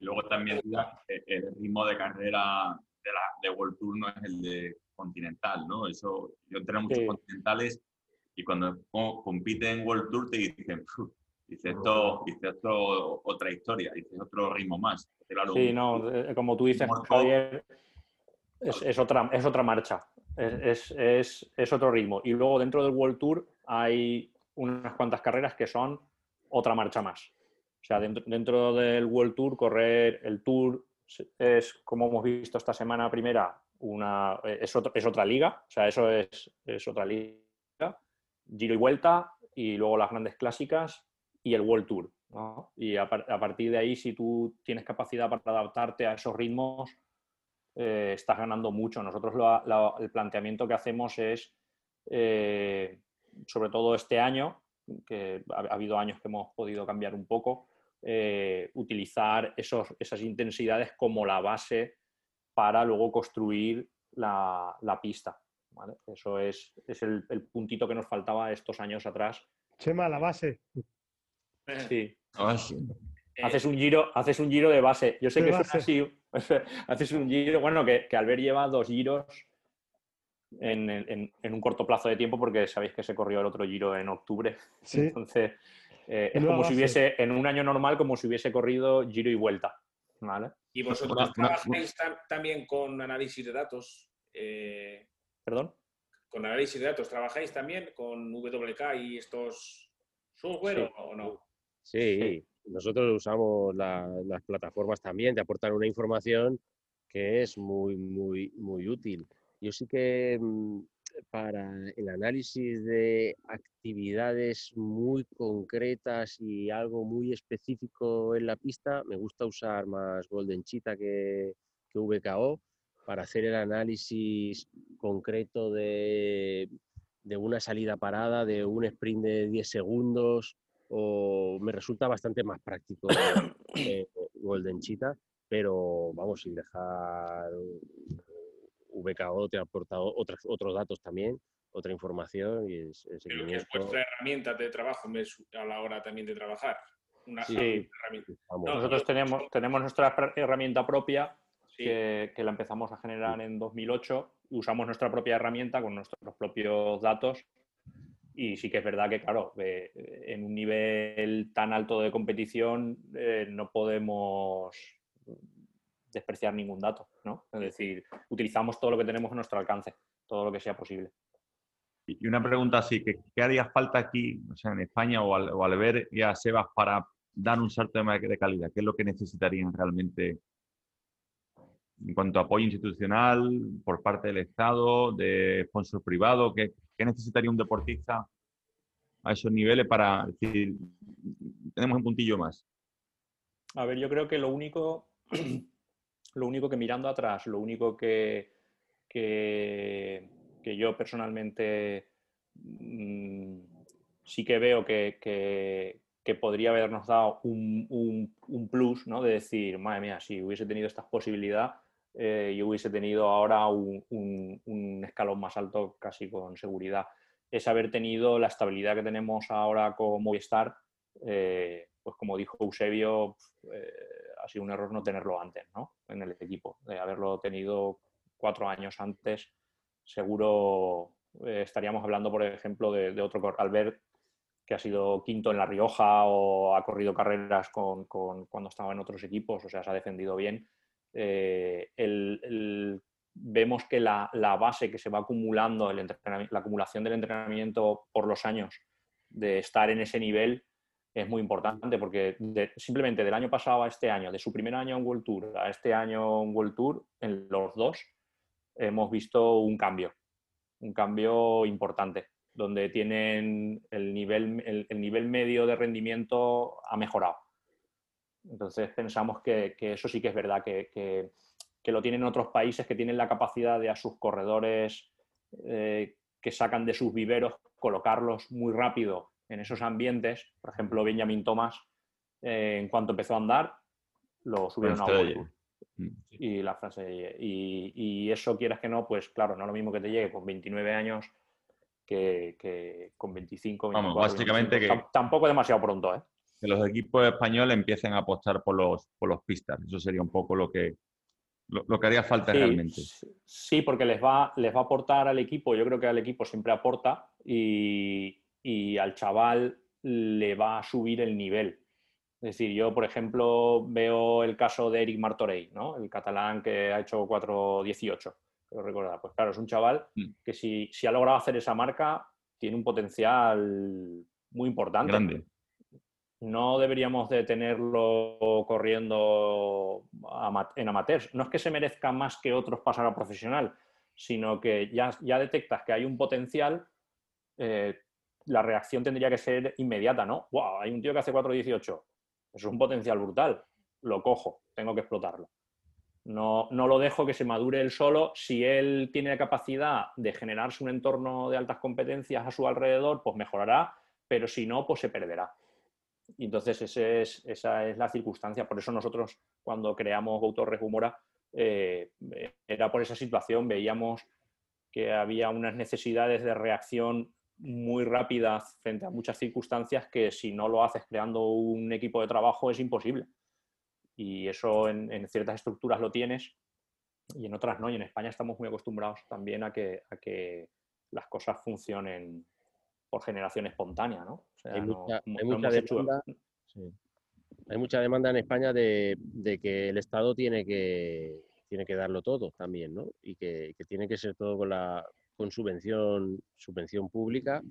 Luego también el ritmo de carrera de, la, de World Tour no es el de Continental, ¿no? Eso, yo entreno muchos continentales y cuando compiten en World Tour te dicen, dice esto, dice esto otra historia, dice otro ritmo más. sí, no, eh, como tú dices, Javier, es, otra, es otra marcha, es, es, es, otro ritmo. Y luego dentro del World Tour hay unas cuantas carreras que son otra marcha más. O sea, dentro, del World Tour, correr el Tour es, como hemos visto esta semana primera, una, es, es otra liga, o sea, eso es, es, otra liga, giro y vuelta, y luego las grandes clásicas y el World Tour. Y a, partir de ahí, si tú tienes capacidad para adaptarte a esos ritmos, eh, estás ganando mucho. Nosotros el planteamiento que hacemos es, eh, sobre todo este año, que ha, habido años que hemos podido cambiar un poco, eh, utilizar esos, esas intensidades como la base para luego construir la, pista. Eso es, es el, puntito que nos faltaba estos años atrás. Chema, la base. Sí. Haces un giro, haces un giro de base. Yo sé que es así. haces un giro, bueno, que, que Albert lleva dos giros en, un corto plazo de tiempo porque sabéis que se corrió el otro giro en octubre. Entonces, eh, es como si hubiese, en un año normal, como si hubiese corrido giro y vuelta. ¿Y vosotros trabajáis también con análisis de datos? Eh, ¿Perdón? ¿Con análisis de datos trabajáis también con WK y estos software o no? Sí, nosotros usamos las plataformas también de aportar una información que es muy, muy, muy útil. Yo sí que mm, para el análisis de actividades muy concretas y algo muy específico en la pista, me gusta usar más Golden Cheetah que, que VKO para hacer el análisis concreto de, una salida parada, de un sprint de 10 segundos, o me resulta bastante más práctico eh, Golden Cheetah, pero vamos, sin dejar VKO te ha aportado otros, otros datos también, otra información y es, es vuestra herramienta de trabajo a la hora también de trabajar. una sí. herramienta. Nosotros tenemos, tenemos nuestra herramienta propia que, la empezamos a generar en 2008 y usamos nuestra propia herramienta con nuestros propios datos. Y sí que es verdad que, claro, en un nivel tan alto de competición eh, no podemos despreciar ningún dato, ¿no? Es decir, utilizamos todo lo que tenemos a nuestro alcance, todo lo que sea posible. Y una pregunta así, ¿qué, haría falta aquí, o sea, en España o al, ver ya Sebas para dar un salto de, calidad? ¿Qué es lo que necesitarían realmente en cuanto a apoyo institucional por parte del Estado, de sponsor privado? ¿Qué, necesitaría un deportista a esos niveles para decir, tenemos un puntillo más? A ver, yo creo que lo único, lo único que mirando atrás, lo único que, que que yo personalmente mm, sí que veo que, podría habernos dado un, plus, ¿no? De decir, madre mía, si hubiese tenido esta posibilidad, eh, yo hubiese tenido ahora un, escalón más alto casi con seguridad. Es haber tenido la estabilidad que tenemos ahora con Movistar, eh, pues como dijo Eusebio, eh, ha sido un error no tenerlo antes, ¿no? En el equipo, de haberlo tenido cuatro años antes seguro eh, estaríamos hablando, por ejemplo, de, otro Albert que ha sido quinto en La Rioja o ha corrido carreras con, cuando estaba en otros equipos, o sea, se ha defendido bien. Eh, vemos que la, base que se va acumulando, el la acumulación del entrenamiento por los años de estar en ese nivel es muy importante porque simplemente del año pasado a este año, de su primer año en World Tour a este año en World Tour, en los dos, hemos visto un cambio, un cambio importante, donde tienen el nivel, el, nivel medio de rendimiento ha mejorado. Entonces pensamos que, eso sí que es verdad, que, lo tienen otros países que tienen la capacidad de a sus corredores eh, que sacan de sus viveros colocarlos muy rápido en esos ambientes. Por ejemplo, Benjamin Thomas, eh, en cuanto empezó a andar, lo subieron a Mm. Y la frase, y, eso quieras que no, pues claro, no lo mismo que te llegue con 29 años que, con 25, Vamos, básicamente que... Tampoco demasiado pronto, ¿eh? Que los equipos españoles empiecen a apostar por los, por los pistas. Eso sería un poco lo que, lo, que haría falta realmente. Sí, porque les va, les va a aportar al equipo, yo creo que al equipo siempre aporta y, y al chaval le va a subir el nivel. Es decir, yo, por ejemplo, veo el caso de Eric Martorell, ¿no? el catalán que ha hecho 4.18, lo recordar. Pues claro, es un chaval mm. que si, ha logrado hacer esa marca, tiene un potencial muy importante. Grande. No deberíamos de tenerlo corriendo en amateurs. No es que se merezca más que otros pasar a profesional, sino que ya, ya detectas que hay un potencial, eh, la reacción tendría que ser inmediata, ¿no? ¡Wow! Hay un tío que hace 4.18 es un potencial brutal. Lo cojo, tengo que explotarlo. No, no, lo dejo que se madure él solo. Si él tiene la capacidad de generarse un entorno de altas competencias a su alrededor, pues mejorará, pero si no, pues se perderá. Y entonces esa es la circunstancia. Por eso nosotros, cuando creamos Go Torres Humora, eh, era por esa situación. Veíamos que había unas necesidades de reacción muy rápida frente a muchas circunstancias que si no lo haces creando un equipo de trabajo es imposible. Y eso en, ciertas estructuras lo tienes y en otras no. Y en España estamos muy acostumbrados también a que, a que las cosas funcionen por generación espontánea. ¿no? hay, mucha, demanda, hay, mucha, demanda, en España de, que el Estado tiene que, tiene que darlo todo también, ¿no? Y que, que tiene que ser todo con la, con subvención, subvención pública.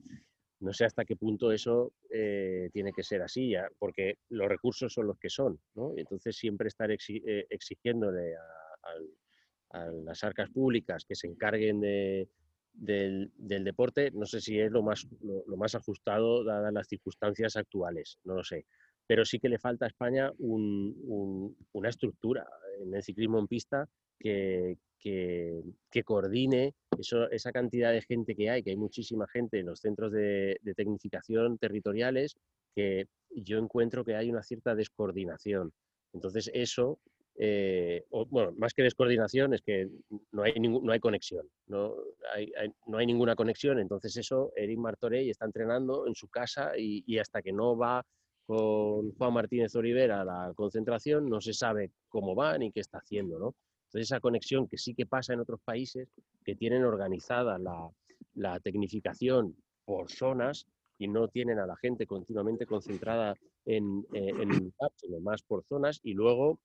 No sé hasta qué punto eso eh, tiene que ser así, ya, porque los recursos son los que son, ¿no? Entonces siempre estar eh, exigiéndole a, las arcas públicas que se encarguen de, del, deporte, no sé si es lo más, lo, más ajustado dadas las circunstancias actuales, no lo sé. Pero sí que le falta a España una estructura en el ciclismo en pista que, coordine esa cantidad de gente que hay, que hay muchísima gente en los centros de, tecnificación territoriales, que yo encuentro que hay una cierta descoordinación. Entonces, eso, eh, bueno, más que descoordinación, es que no hay, no hay conexión, no hay, no hay ninguna conexión. Entonces, eso, Eric Martorey está entrenando en su casa y, hasta que no va con Juan Martínez Olivera a la concentración, no se sabe cómo va ni qué está haciendo, ¿no? Esa conexión que sí que pasa en otros países que tienen organizada la, la tecnificación por zonas y no tienen a la gente continuamente concentrada en, eh, en un lugar, sino más por zonas y luego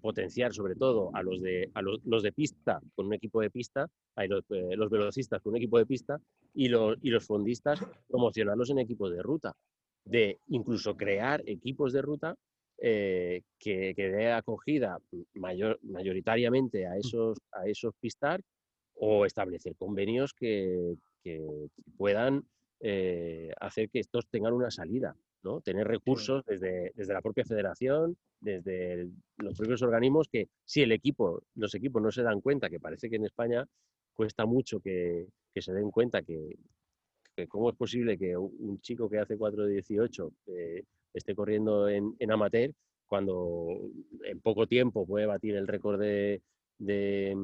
potenciar sobre todo a los de, a los, los de pista con un equipo de pista, a los, eh, los, velocistas con un equipo de pista y los, y los fondistas promocionarlos en equipos de ruta, de incluso crear equipos de ruta eh, que, que dé acogida mayor, mayoritariamente a esos, a esos pistar o establecer convenios que, que puedan eh, hacer que estos tengan una salida, ¿no? Tener recursos desde, desde la propia federación, desde el, los propios organismos, que si el equipo, los equipos no se dan cuenta, que parece que en España cuesta mucho que, que se den cuenta que, que, cómo es posible que un chico que hace 4 de 18 eh, esté corriendo en, en, amateur cuando en poco tiempo puede batir el récord de, de,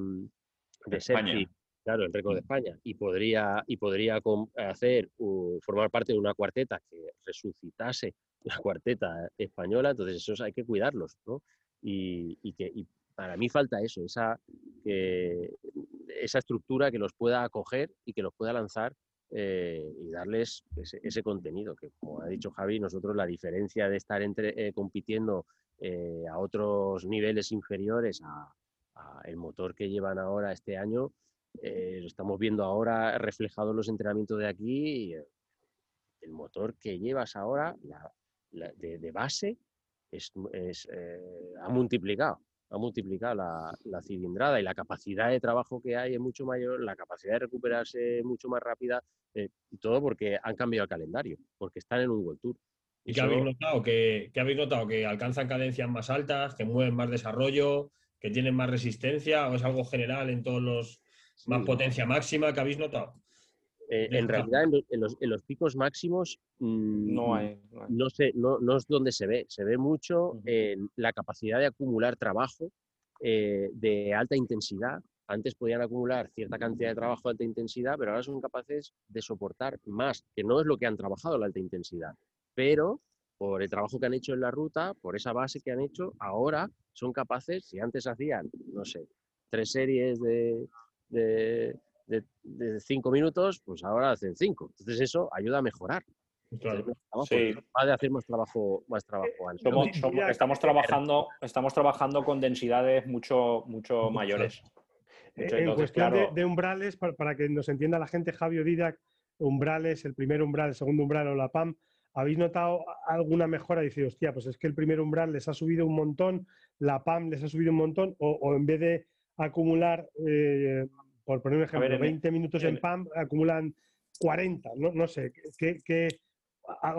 de, de Sergi, claro, el récord de España, y podría, y podría hacer, uh, formar parte de una cuarteta que resucitase la cuarteta española, entonces esos hay que cuidarlos, ¿no? Y, y que y para mí falta eso, esa, que, esa estructura que los pueda acoger y que los pueda lanzar eh, y darles ese, contenido, que como ha dicho Javi, nosotros la diferencia de estar entre, eh, compitiendo eh, a otros niveles inferiores a, el motor que llevan ahora este año, lo estamos viendo ahora reflejado en los entrenamientos de aquí, el motor que llevas ahora de, base es, ha multiplicado ha multiplicado la, la, cilindrada y la capacidad de trabajo que hay es mucho mayor, la capacidad de recuperarse es mucho más rápida, eh, y todo porque han cambiado el calendario, porque están en un World Tour. ¿Y qué habéis notado? ¿Que, que habéis notado? ¿Que alcanzan cadencias más altas, que mueven más desarrollo, que tienen más resistencia, o es algo general en todos los sí. más potencia máxima que habéis notado? Eh, en realidad, en, en, los, en, los, picos máximos mmm, no, hay, no, hay. no, sé, no, no, es donde se ve. Se ve mucho uh -huh. en la capacidad de acumular trabajo eh, de alta intensidad. Antes podían acumular cierta cantidad de trabajo de alta intensidad, pero ahora son capaces de soportar más, que no es lo que han trabajado la alta intensidad. Pero por el trabajo que han hecho en la ruta, por esa base que han hecho, ahora son capaces, si antes hacían, no sé, tres series de, de de, de, cinco minutos, pues ahora hacen cinco. Entonces eso ayuda a mejorar. Claro. Sí. de hacer más trabajo, más trabajo antes. Somos, somos, estamos trabajando, estamos trabajando con densidades mucho, mucho mayores. Mucho, en entonces, cuestión claro... de, de, umbrales, para, para, que nos entienda la gente, Javier Didac, umbrales, el primer umbral, el segundo umbral o la PAM, ¿habéis notado alguna mejora? Dice, hostia, pues es que el primer umbral les ha subido un montón, la PAM les ha subido un montón, o, o en vez de acumular eh, por poner un ejemplo, ver, 20 minutos en, en PAM acumulan 40, no, no sé, ¿qué, qué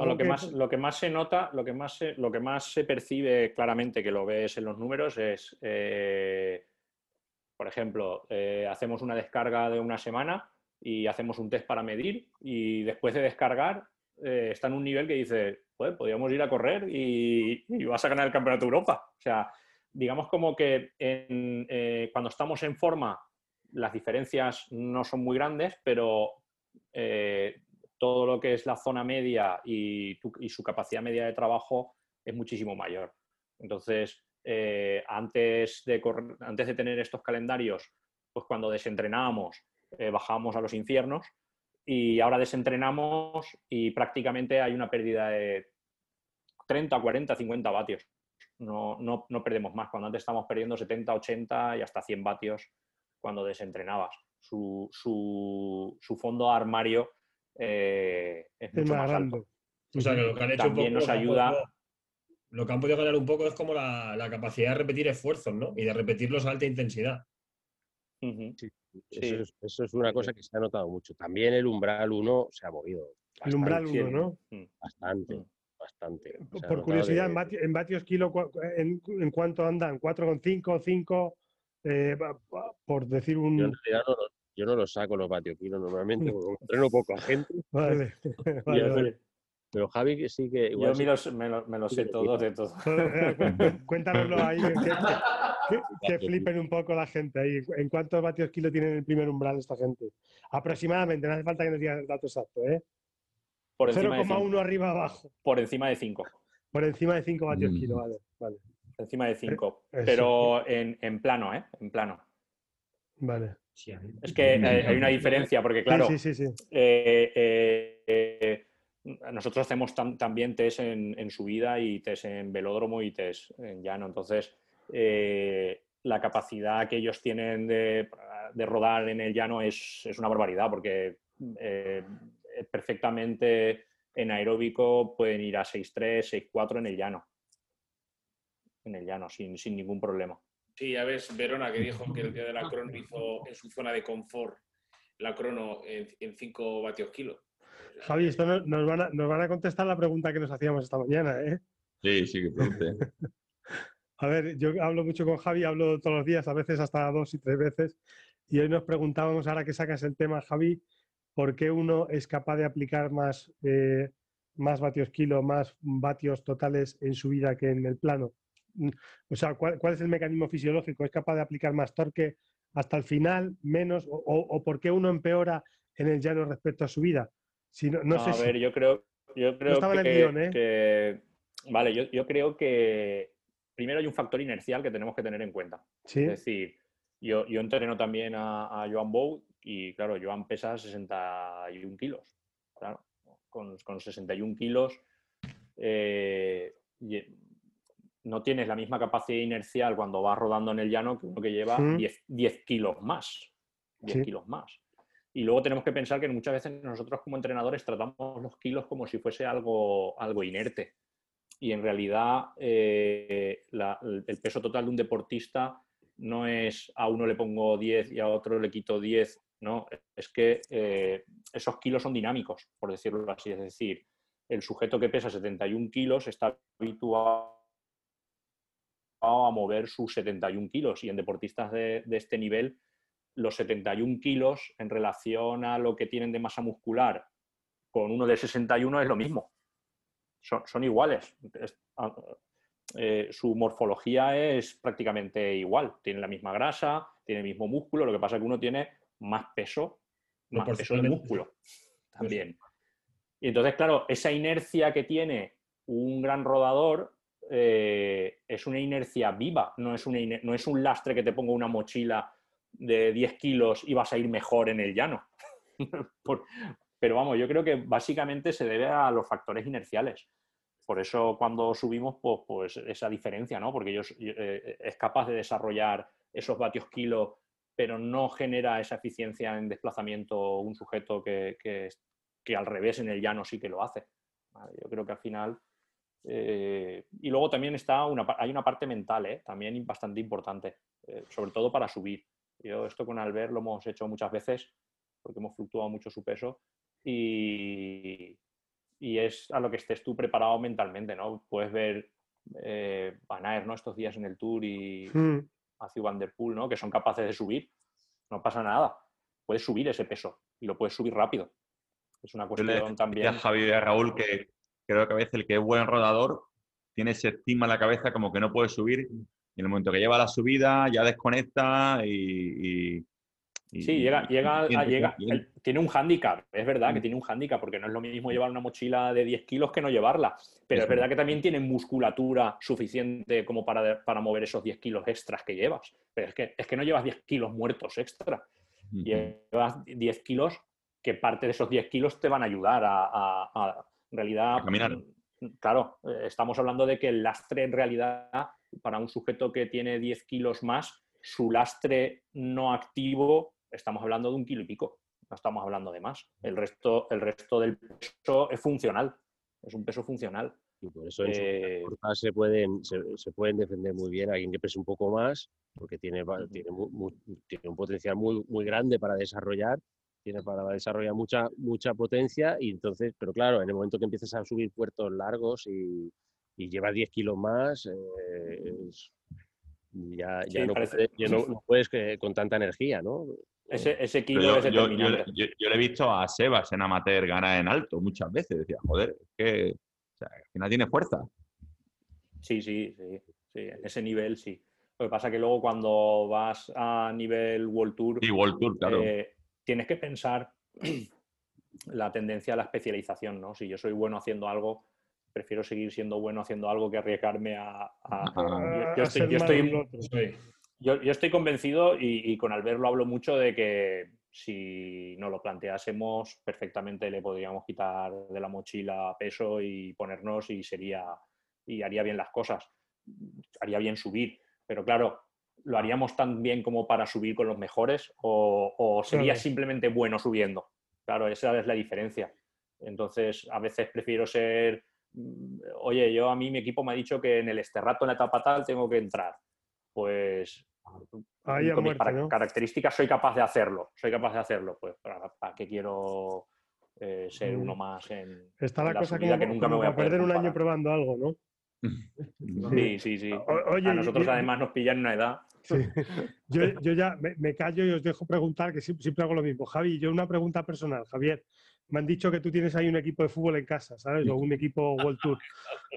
lo, que más, lo que más se nota, lo que más se, lo que más se percibe claramente, que lo ves en los números, es, eh, por ejemplo, eh, hacemos una descarga de una semana y hacemos un test para medir y después de descargar eh, está en un nivel que dice, pues podríamos ir a correr y, y, vas a ganar el Campeonato de Europa. O sea, digamos como que en, cuando estamos en forma las diferencias no son muy grandes, pero eh, todo lo que es la zona media y, su capacidad media de trabajo es muchísimo mayor. Entonces, eh, antes, de antes de tener estos calendarios, pues cuando desentrenábamos, eh, bajábamos a los infiernos y ahora desentrenamos y prácticamente hay una pérdida de 30, 40, 50 vatios. No, no, no perdemos más. Cuando antes estábamos perdiendo 70, 80 y hasta 100 vatios cuando desentrenabas. Su, su, su fondo armario eh, es mucho más alto. O sea, que lo que han hecho También poco, nos ayuda... Poco, lo que han podido ganar un poco es como la, la, capacidad de repetir esfuerzos, ¿no? Y de repetirlos a alta intensidad. Uh -huh. sí, eso, Es, eso, es, una cosa que se ha notado mucho. También el umbral 1 se ha movido. Bastante, el umbral 1, ¿no? Bastante. Uh -huh bastante. Por curiosidad, de... en, vatios, en, vatios, kilo, ¿en, en cuánto andan? ¿4,5, 5? Eh, por decir un... Yo, en realidad no, yo no los saco los vatios kilos normalmente, porque entreno poca gente. Vale, vale, vale. Pero Javi sí que... Igual yo sí, me, lo, me lo sé todo de todo. Cuéntanoslo ahí, que, que, que, flipen un poco la gente ahí. ¿En cuántos vatios kilo tienen el primer umbral esta gente? Aproximadamente, no hace falta que nos digas el dato exacto, ¿eh? 0,1 arriba abajo. Por encima de 5. Por encima de 5 vatios Mm. kilo, vale. vale. Encima de 5. eso. Pero en, en plano, ¿eh? En plano. Vale. Sí. Es que eh, hay una diferencia, porque claro, Sí, sí, sí. sí. eh, eh, eh, nosotros hacemos tam- también test en, en subida y test en velódromo y test en llano. Entonces, eh, la capacidad que ellos tienen de, de rodar en el llano es, es una barbaridad, porque eh, perfectamente en aeróbico pueden ir a 6.3, 6.4 en el llano. En el llano, sin, sin ningún problema. Sí, ya ves, Verona que dijo que el día de la crono hizo en su zona de confort la crono en 5 vatios kilo. Javi, esto no- nos, van a, nos van a contestar la pregunta que nos hacíamos esta mañana, ¿eh? Sí, sí, que pregunte. A ver, yo hablo mucho con Javi, hablo todos los días, a veces hasta dos y tres veces, y hoy nos preguntábamos, ahora que sacas el tema, Javi, ¿por qué uno es capaz de aplicar más, eh, más vatios kilo, más vatios totales en su vida que en el plano? O sea, ¿cuál, cuál es el mecanismo fisiológico? ¿Es capaz de aplicar más torque hasta el final, menos? ¿O, o- o por qué uno empeora en el llano respecto a su vida? Si no, no sé a si- ver, yo creo, yo creo el que, guion, ¿eh? que- Vale, yo, yo creo que primero hay un factor inercial que tenemos que tener en cuenta. Sí, Es decir, yo, yo entreno también a, a Joan Bow y claro, Joan pesa 61 kilos. Claro, con, con 61 kilos eh, no tienes la misma capacidad inercial cuando vas rodando en el llano que uno que lleva Mm. 10, 10 kilos más. 10 Sí. kilos más. Y luego tenemos que pensar que muchas veces nosotros como entrenadores tratamos los kilos como si fuese algo, algo inerte. Y en realidad eh, la- el peso total de un deportista no es a uno le pongo 10 y a otro le quito 10, no, es que eh, esos kilos son dinámicos, por decirlo así. Es decir, el sujeto que pesa 71 kilos está habituado a mover sus 71 kilos y en deportistas de, de este nivel los 71 kilos en relación a lo que tienen de masa muscular con uno de 61 es lo mismo. Son, son iguales. Es- a- eh, su morfología es prácticamente igual. Tiene la misma grasa, tiene el mismo músculo, lo que pasa es que uno tiene más peso, más peso de músculo también. Y entonces, claro, esa inercia que tiene un gran rodador eh, es una inercia viva, no es, una no es un lastre que te ponga una mochila de 10 kilos y vas a ir mejor en el llano. Pero vamos, yo creo que básicamente se debe a los factores inerciales. Por eso cuando subimos, pues, pues esa diferencia, ¿no? Porque ellos eh, es capaz de desarrollar esos vatios kilos, pero no genera esa eficiencia en desplazamiento un sujeto que, que, al revés en el llano sí que lo hace. Yo creo que al final... eh, y luego también está una, hay una parte mental, ¿eh? también bastante importante, eh, sobre todo para subir. Yo esto con Albert lo hemos hecho muchas veces porque hemos fluctuado mucho su peso y, y es a lo que estés tú preparado mentalmente, ¿no? Puedes ver eh, Van Aert, ¿no? Estos días en el Tour y Mm, Matthew Van Der Poel, ¿no? Que son capaces de subir. No pasa nada. Puedes subir ese peso y lo puedes subir rápido. Es una Yo cuestión le decía a también. Javi y a Raúl que creo que a veces el que es buen rodador tiene ese estigma en la cabeza como que no puede subir y en el momento que lleva la subida ya desconecta y... y- y- Sí, llega, y- llega, a- llega- tiene un hándicap, es verdad que tiene un hándicap, porque no es lo mismo llevar una mochila de 10 kilos que no llevarla, pero es verdad que también tiene musculatura suficiente como para, para mover esos 10 kilos extras que llevas, pero es que, es que no llevas 10 kilos muertos extra, llevas 10 kilos que parte de esos 10 kilos te van a ayudar a, a- a- en realidad... A caminar. mm, Claro, eh, estamos hablando de que el lastre en realidad para un sujeto que tiene 10 kilos más, su lastre no activo, estamos hablando de un kilo y pico, no estamos hablando de más. El resto, el resto del peso es funcional, es un peso funcional. Y por eso en Eh, se pueden, se, se pueden defender muy bien. Alguien que pese un poco más, porque tiene, tiene un potencial muy, muy grande para desarrollar, tiene para desarrollar mucha, mucha potencia, y entonces, pero claro, en el momento que empiezas a subir puertos largos y, y llevas 10 kilos más, eh, es- ya, ya Sí, no, parece- puedes, ya no- no puedes que- con tanta energía, ¿no? ese, ese kilo es yo, yo- yo- determinante. yo- yo le he visto a Sebas en amateur ganar en alto muchas veces. Decía, joder, es que o sea, al final tiene fuerza. Sí, sí, sí, sí, en ese nivel sí. Lo que pasa es que luego cuando vas a nivel World Tour, Y World Tour, claro. eh, tienes que pensar la tendencia a la especialización, ¿no? Si yo soy bueno haciendo algo, prefiero seguir siendo bueno haciendo algo que arriesgarme a... Ah, yo, a estoy, yo yo convencido y, y con Albert lo hablo mucho de que si nos lo planteásemos perfectamente le podríamos quitar de la mochila peso y ponernos y sería y haría bien las cosas. Haría bien subir, pero claro, ¿lo haríamos tan bien como para subir con los mejores o, o sería Claro. simplemente bueno subiendo? Claro, esa es la diferencia. Entonces, a veces prefiero ser, mm, oye, yo a mí mi equipo me ha dicho que en el esterrato en la etapa tal tengo que entrar. Pues Ahí con mis muerte, para- ¿no? características soy capaz de hacerlo. Soy capaz de hacerlo. Pues para, para qué quiero eh, ser Mm. uno más en, Está en la la cosa como, que nunca me voy a perder un año probando algo, ¿no? Sí, sí, sí. O- oye, a nosotros y- además nos pillan una edad. Sí. Yo, yo ya me, me callo y os dejo preguntar, que siempre, siempre hago lo mismo. Javi, yo una pregunta personal. Javier, me han dicho que tú tienes ahí un equipo de fútbol en casa, ¿sabes? O un equipo World Tour.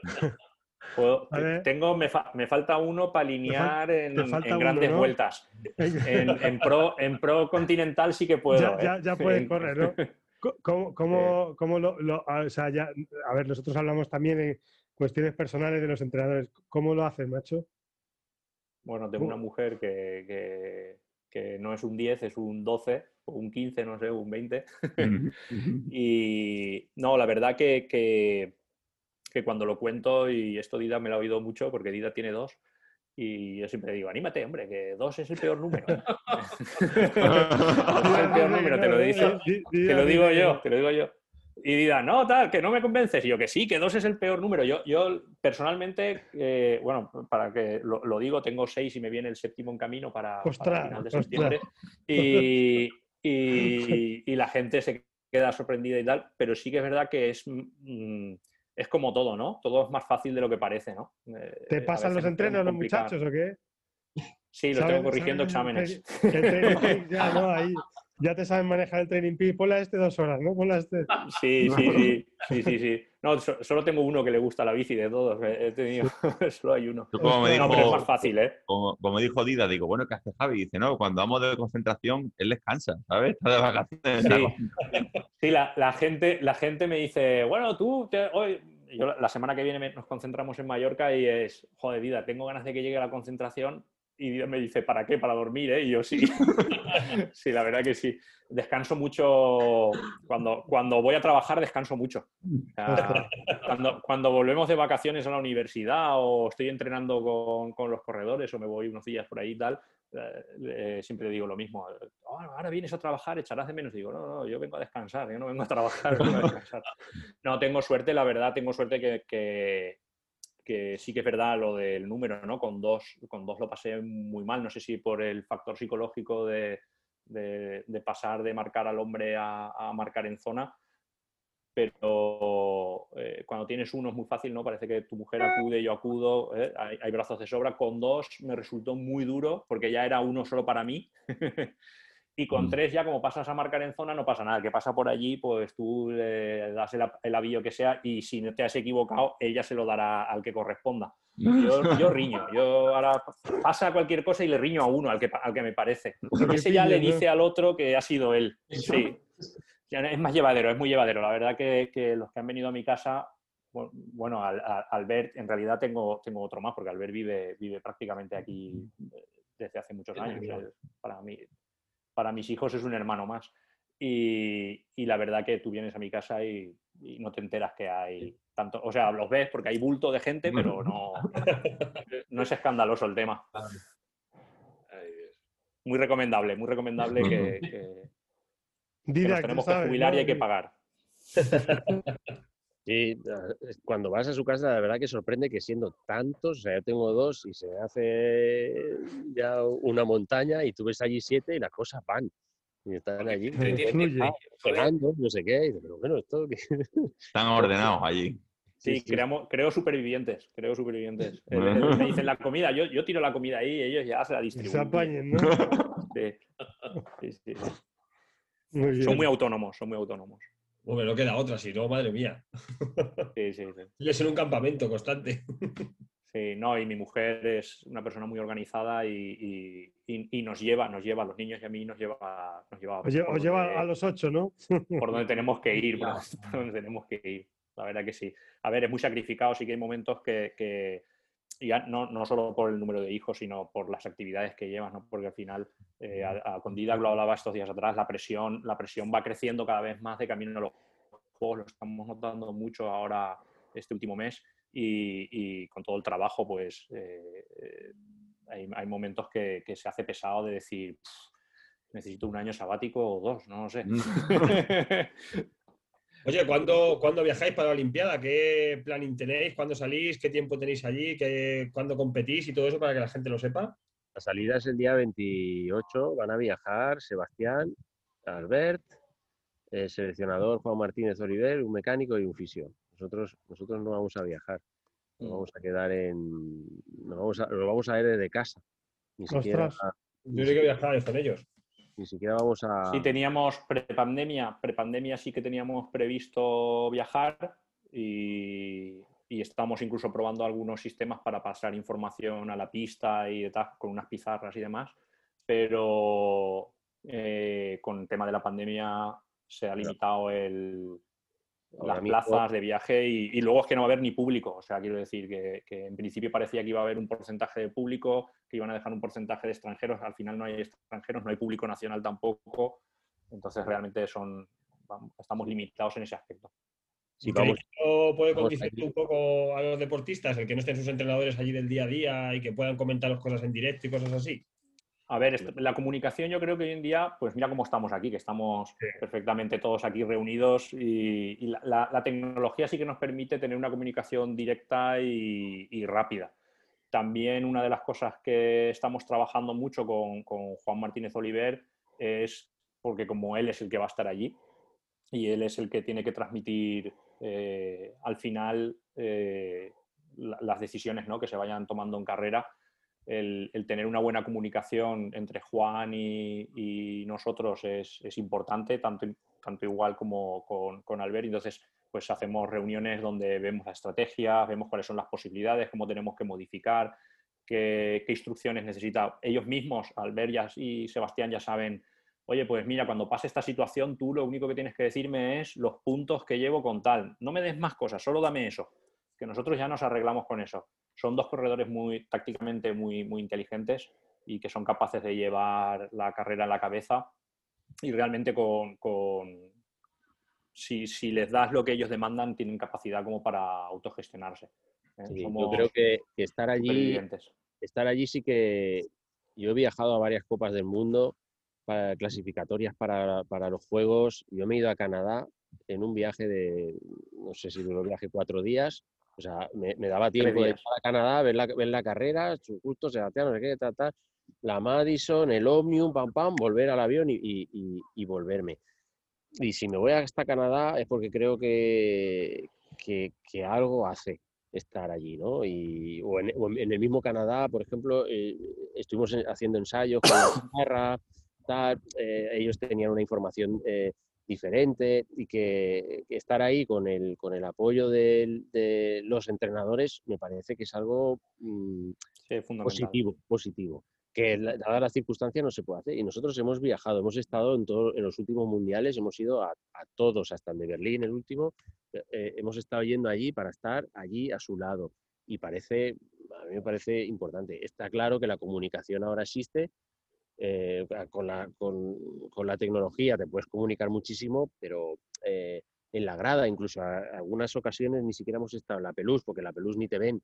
Puedo- tengo, me, fa- me falta uno para alinear en, uno, grandes ¿no? vueltas. En, en pro, en pro continental sí que puedo. ya, ¿eh? ya, ya puedes correr, ¿no? ¿Cómo, cómo, cómo lo, lo- a- o sea, ya, a ver, nosotros hablamos también en cuestiones personales de los entrenadores. ¿Cómo lo haces, macho? Bueno, tengo una Uh. mujer que, que- que no es un 10, es un 12, o un 15, no sé, un 20. Y no, la verdad que, que, que cuando lo cuento, y esto Dida me lo ha oído mucho porque Dida tiene dos, y yo siempre digo, anímate, hombre, que dos es el peor número. es el peor número, te lo dice. Te lo digo yo, te lo digo yo. Y Dida, no, tal, que no me convences. Y yo, que sí, que dos es el peor número. Yo, yo personalmente, eh, bueno, para que lo, lo digo, tengo seis y me viene el séptimo en camino para, para final de septiembre. Y, y- y la gente se queda sorprendida y tal, pero sí que es verdad que es, mm, es como todo, ¿no? Todo es más fácil de lo que parece, ¿no? Eh, ¿Te pasan los entrenos los muchachos o qué? Sí, los ¿Saben- tengo corrigiendo exámenes. ya, ¿no? Ahí, ya te saben manejar el training peak. Ponle a este dos horas, ¿no? Ponle a este. Sí, sí, sí, sí, sí, sí. No, so- solo tengo uno que le gusta la bici de todos. He tenido, solo hay uno. Como me No, pero es dijo, más fácil, ¿eh? como, como dijo Dida, digo, bueno, ¿qué hace Javi? Dice, no, cuando vamos de concentración, él descansa, ¿sabes? Está de vacaciones. Sí. Sí, la, la gente, la gente me dice, bueno, tú, te- hoy, yo la- semana que viene nos concentramos en Mallorca y es, joder, vida, tengo ganas de que llegue la concentración. Y me dice, ¿para qué? Para dormir, ¿eh? Y yo sí. sí, la verdad que sí. Descanso mucho. Cuando, cuando voy a trabajar, descanso mucho. Cuando, cuando volvemos de vacaciones a la universidad o estoy entrenando con, con los corredores o me voy unos días por ahí y tal, eh, eh, siempre digo lo mismo. "Ah, ahora vienes a trabajar, echarás de menos. Digo, no, no, yo vengo a descansar, yo no vengo a trabajar, vengo a descansar. No, tengo suerte, la verdad, tengo suerte que, que, que sí que es verdad lo del número, ¿no? Con dos, con dos lo pasé muy mal, no sé si por el factor psicológico de, de- de pasar de marcar al hombre a, a marcar en zona, pero eh, cuando tienes uno es muy fácil, ¿no? Parece que tu mujer acude, yo acudo, ¿eh? hay, hay brazos de sobra. Con dos me resultó muy duro porque ya era uno solo para mí. Y con Mm. tres ya como pasas a marcar en zona no pasa nada. El que pasa por allí, pues tú le das el, el avillo que sea y si no te has equivocado, ella se lo dará al que corresponda. Yo, yo riño, yo ahora pasa cualquier cosa y le riño a uno, al que, al que me parece. que Ese ya le dice al otro que ha sido él. Sí. Es más llevadero, es muy llevadero. La verdad que, que los que han venido a mi casa, bu- bueno, al, al- Albert, en realidad tengo, tengo otro más, porque Albert vive, vive prácticamente aquí eh, desde hace muchos años. Para, mí, para mis hijos es un hermano más. Y, y la verdad que tú vienes a mi casa y, y no te enteras que hay tanto, o sea, los ves porque hay bulto de gente, pero no, no es escandaloso el tema. Muy recomendable, muy recomendable que, que- que nos que tenemos que sabes, jubilar y hay que pagar. Sí, eh, cuando vas a su casa, la verdad que sorprende que siendo tantos, o sea, yo tengo dos y se hace ya una montaña y tú ves allí siete y las cosas van. Y están allí cenando, no sé qué, y dices, pero bueno, esto qué?". Están ordenados allí. Sí, Sí, sí. creamos, creo supervivientes, creo supervivientes. Bueno. me dicen la comida, yo, yo tiro la comida ahí y ellos ya se la Que se distribuyen. apañen, ¿no? Sí. Sí, sí, sí. Muy bien. Son muy autónomos, son muy autónomos. Hombre, no queda otra, si no, madre mía. Sí, sí, sí. Es en un campamento constante. Sí, no, y mi mujer es una persona muy organizada y, y- y- y nos lleva, nos lleva a los niños y a mí nos lleva, nos lleva Os lleva a los ocho, ¿no? por donde tenemos que ir, por donde, por donde tenemos que ir. la verdad que sí. A ver, es muy sacrificado, sí que hay momentos que, ya no, no, solo por el número de hijos, sino por las actividades que llevas, ¿no? porque al final, eh, con Didac lo hablaba estos días atrás, la presión, la presión va creciendo cada vez más de camino a los juegos, lo estamos notando mucho ahora este último mes y, con todo el trabajo, pues eh, eh, hay, momentos que, se hace pesado de decir, necesito un año sabático o dos, no lo sé. Oye, ¿cuándo, ¿cuándo, viajáis para la Olimpiada? ¿Qué planning tenéis? ¿Cuándo salís? ¿Qué tiempo tenéis allí? ¿Qué, ¿Cuándo competís? Y todo eso para que la gente lo sepa. La salida es el día 28. Van a viajar Sebastián, Albert, el seleccionador Juan Martínez Oliver, un mecánico y un fisio. Nosotros, nosotros no vamos a viajar. Nos mm. vamos a quedar en. Nos vamos a, vamos a ir desde casa. Ni siquiera. Yo sé que viajar con ellos ni siquiera vamos a... Sí, teníamos prepandemia, prepandemia sí que teníamos previsto viajar y, estamos incluso probando algunos sistemas para pasar información a la pista y tal, con unas pizarras y demás, pero eh, con el tema de la pandemia se ha limitado el, las plazas de viaje y, luego es que no va a haber ni público. O sea, quiero decir que, en principio parecía que iba a haber un porcentaje de público, que iban a dejar un porcentaje de extranjeros. Al final no hay extranjeros, no hay público nacional tampoco. Entonces realmente son, estamos limitados en ese aspecto. Si puede condicionar un poco a los deportistas, el que no estén sus entrenadores allí del día a día y que puedan comentar las cosas en directo y cosas así. A ver, la comunicación yo creo que hoy en día, pues mira cómo estamos aquí, que estamos perfectamente todos aquí reunidos y, la, tecnología sí que nos permite tener una comunicación directa y, rápida. También una de las cosas que estamos trabajando mucho con, Juan Martínez Oliver es porque como él es el que va a estar allí y él es el que tiene que transmitir eh, al final eh, las decisiones ¿no? que se vayan tomando en carrera, el, tener una buena comunicación entre Juan y, nosotros es, importante, tanto, tanto igual como con, con, Albert. Entonces, pues hacemos reuniones donde vemos la estrategia, vemos cuáles son las posibilidades, cómo tenemos que modificar, qué, instrucciones necesita. Ellos mismos, Albert y Sebastián, ya saben, oye, pues mira, cuando pase esta situación, tú lo único que tienes que decirme es los puntos que llevo con tal. No me des más cosas, solo dame eso, que nosotros ya nos arreglamos con eso son dos corredores muy tácticamente muy, muy inteligentes y que son capaces de llevar la carrera en la cabeza y realmente con, si, si, les das lo que ellos demandan tienen capacidad como para autogestionarse. ¿eh? yo creo que, estar allí estar allí sí que yo he viajado a varias copas del mundo para, clasificatorias para, para los juegos yo me he ido a Canadá en un viaje de no sé si duró viaje cuatro días o sea, me, daba tiempo de ir a Canadá, ver la, ver la carrera, justo Sebastián, no sé qué, tal, tal, la Madison, el Omnium, pam, pam, volver al avión y, y, volverme. Y si me voy hasta Canadá es porque creo que, que, que algo hace estar allí, ¿no? Y, o, en, en, el mismo Canadá, por ejemplo, eh, estuvimos haciendo ensayos con la guitarra, tal, eh, ellos tenían una información eh, diferente y que, estar ahí con el, con el apoyo de, los entrenadores me parece que es algo mm, positivo, positivo, que dadas las circunstancias no se puede hacer. Y nosotros hemos viajado, hemos estado en, todo, en los últimos mundiales, hemos ido a, todos, hasta el de Berlín, el último, eh, eh, hemos estado yendo allí para estar allí a su lado. Y parece, a mí me parece importante. Está claro que la comunicación ahora existe, eh, con, la, con, con, la, tecnología te puedes comunicar muchísimo, pero eh, en la grada, incluso en algunas ocasiones ni siquiera hemos estado en la pelús, porque la pelús ni te ven.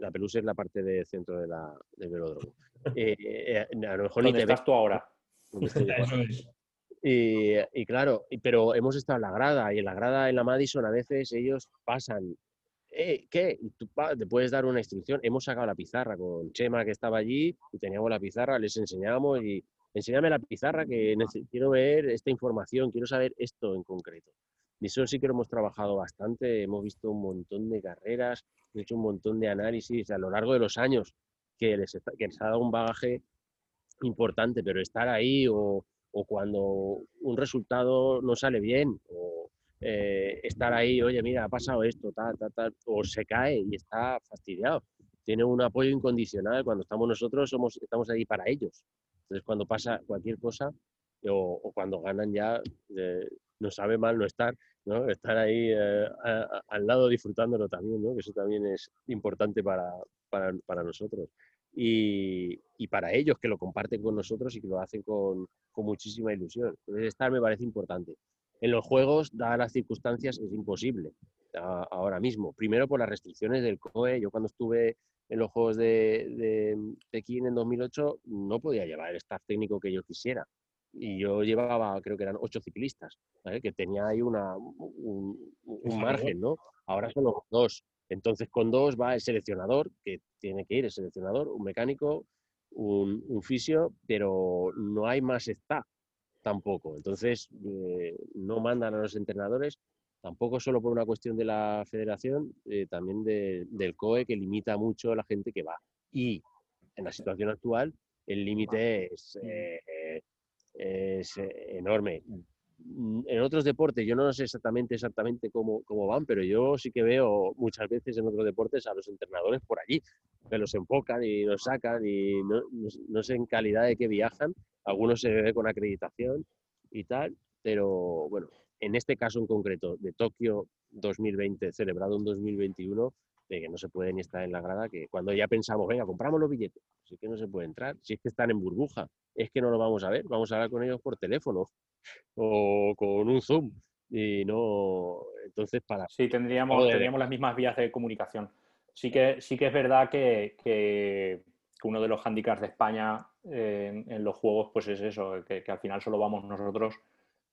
La pelús es la parte del centro de la, del velódromo. Eh, a lo mejor ni te estás tú ahora? Y, y, claro, pero hemos estado en la grada y en la grada en la Madison a veces ellos pasan eh, ¿qué? Tú te puedes dar una instrucción. Hemos sacado la pizarra con Chema que estaba allí y teníamos la pizarra, les enseñamos y enséñame la pizarra que quiero ver esta información, quiero saber esto en concreto. Y eso sí que lo hemos trabajado bastante, hemos visto un montón de carreras, hemos hecho un montón de análisis a lo largo de los años que les, que les ha dado un bagaje importante, pero estar ahí o, o cuando un resultado no sale bien o, eh, estar ahí, oye, mira, ha pasado esto, tal, tal, tal, o se cae y está fastidiado. Tiene un apoyo incondicional. Cuando estamos nosotros, somos, estamos ahí para ellos. Entonces, cuando pasa cualquier cosa o, cuando ganan ya, eh, no sabe mal no estar. Estar ahí eh, al lado disfrutándolo también, ¿no? Que eso también es importante para, nosotros. Y, y, para ellos que lo comparten con nosotros y que lo hacen con, con muchísima ilusión. Entonces, estar me parece importante. En los juegos, dadas las circunstancias, es imposible ahora mismo. Primero por las restricciones del COE. Yo cuando estuve en los Juegos de, de Pekín en 2008 no podía llevar el staff técnico que yo quisiera. Y yo llevaba, creo que eran ocho ciclistas, que tenía ahí una, un, margen, ¿no? Ahora son los dos. Entonces con dos va el seleccionador, que tiene que ir el seleccionador, un mecánico, un, un fisio, pero no hay más staff tampoco. Entonces eh, no mandan a los entrenadores tampoco solo por una cuestión de la federación, eh, también del COE que limita mucho a la gente que va. Y en la situación actual el límite es, eh, es enorme. Mm, en otros deportes, yo no sé exactamente exactamente cómo, cómo, van, pero yo sí que veo muchas veces en otros deportes a los entrenadores por allí, que los enfocan y los sacan y no, no sé en calidad de qué viajan. Algunos se ve con acreditación y tal, pero bueno, en este caso en concreto de Tokio 2020, celebrado en 2021, de que no se puede ni estar en la grada, que cuando ya pensamos, venga, compramos los billetes, sí que no se puede entrar, si es que están en burbuja, es que no lo vamos a ver, vamos a hablar con ellos por teléfono o con un Zoom. Y no, entonces para... Sí, tendríamos, tendríamos las mismas vías de comunicación. Sí que, sí que es verdad que, que uno de los handicaps de España eh, en, los juegos pues es eso, que, que al final solo vamos nosotros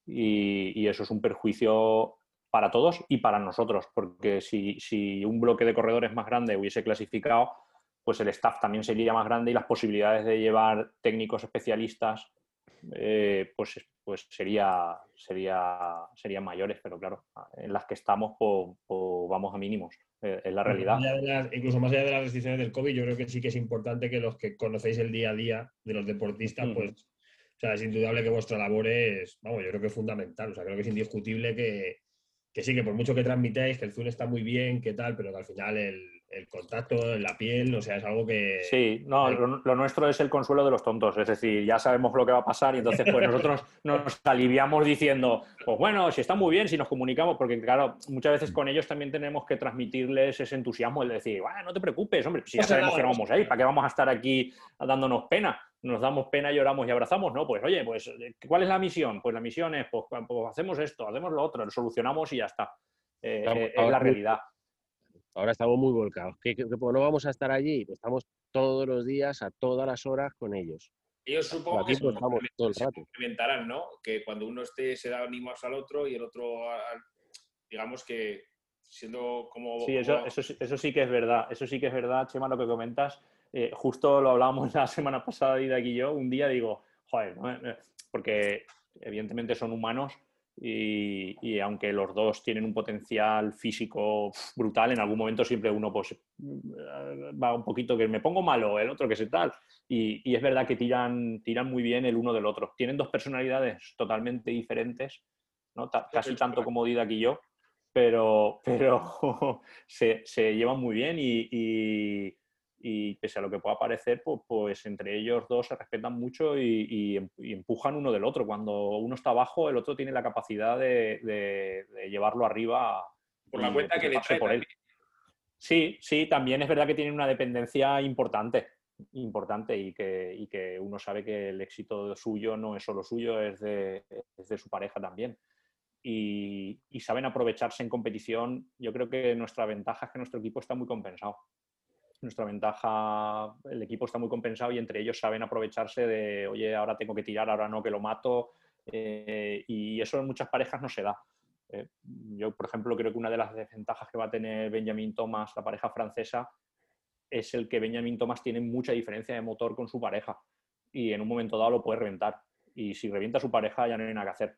y, eso es un perjuicio para todos y para nosotros, porque si, un bloque de corredores más grande hubiese clasificado, pues el staff también sería más grande y las posibilidades de llevar técnicos especialistas eh, pues, pues sería, sería, serían mayores, pero claro, en las que estamos pues, pues vamos a mínimos, eh, es la realidad. incluso más allá de las restricciones del COVID, yo creo que sí que es importante que los que conocéis el día a día de los deportistas, pues o sea, es indudable que vuestra labor es, vamos, yo creo que es fundamental. O sea, creo que es indiscutible que, que sí, que por mucho que transmitáis, que el Zoom está muy bien, que tal, pero que al final el, el contacto en la piel, o sea, es algo que... Sí, no, lo, nuestro es el consuelo de los tontos, es decir, ya sabemos lo que va a pasar y entonces pues nosotros nos aliviamos diciendo, pues bueno, si está muy bien, si nos comunicamos, porque claro, muchas veces con ellos también tenemos que transmitirles ese entusiasmo, el decir, bueno, no te preocupes, hombre, si ya sabemos que no vamos a ir, ¿para qué vamos a estar aquí dándonos pena? Nos damos pena, lloramos y abrazamos, ¿no? Pues oye, pues ¿cuál es la misión? Pues la misión es, pues, pues hacemos esto, hacemos lo otro, lo solucionamos y ya está. Eh, eh, es la realidad. Ahora estamos muy volcados. ¿Qué, pues no vamos a estar allí? Pues estamos todos los días, a todas las horas con ellos. Ellos supongo que pues todo el rato. implementarán, ¿no? Que cuando uno esté se da ánimos al otro y el otro, digamos que siendo como... Sí, eso, Eso, sí que es verdad. Eso sí que es verdad, Chema, lo que comentas. Eh, justo lo hablábamos la semana pasada, Ida y yo. Un día digo, joder, porque evidentemente son humanos y, aunque los dos tienen un potencial físico brutal, en algún momento siempre uno pues, va un poquito que me pongo malo, el otro que se tal. Y, es verdad que tiran, tiran muy bien el uno del otro. Tienen dos personalidades totalmente diferentes, ¿no? casi tanto como Didac y yo, pero, pero se, se, llevan muy bien y y pese a lo que pueda parecer, pues, pues, entre ellos dos se respetan mucho y, em, empujan uno del otro. Cuando uno está abajo, el otro tiene la capacidad de, llevarlo arriba. Por la cuenta que le trae por él. Sí, sí, también es verdad que tienen una dependencia importante, importante y que, que uno sabe que el éxito suyo no es solo suyo, es de, es de su pareja también. Y, y, saben aprovecharse en competición. Yo creo que nuestra ventaja es que nuestro equipo está muy compensado nuestra ventaja, el equipo está muy compensado y entre ellos saben aprovecharse de, oye, ahora tengo que tirar, ahora no, que lo mato. Eh, y eso en muchas parejas no se da. Eh, yo, por ejemplo, creo que una de las desventajas que va a tener Benjamin Thomas, la pareja francesa, es el que Benjamin Thomas tiene mucha diferencia de motor con su pareja y en un momento dado lo puede reventar. Y si revienta su pareja ya no hay nada que hacer.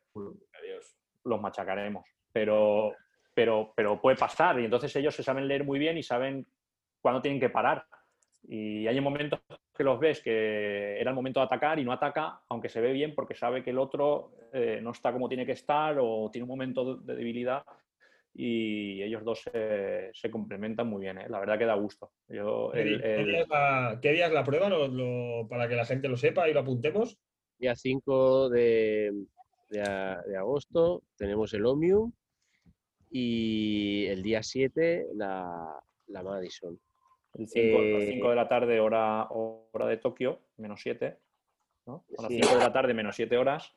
Los machacaremos. Pero, pero, pero puede pasar y entonces ellos se saben leer muy bien y saben cuando tienen que parar. Y hay momentos que los ves que era el momento de atacar y no ataca, aunque se ve bien porque sabe que el otro eh, no está como tiene que estar o tiene un momento de debilidad y ellos dos se, complementan muy bien. ¿eh? La verdad que da gusto. Yo, ¿Qué, día es la, prueba para que la gente lo sepa y lo apuntemos? Día 5 de, de, agosto tenemos el Omnium y el día 7 la, la Madison. El 5, Eh, de la tarde, hora, hora de Tokio, menos 7. ¿no? A las Sí. 5 de la tarde, menos 7 horas.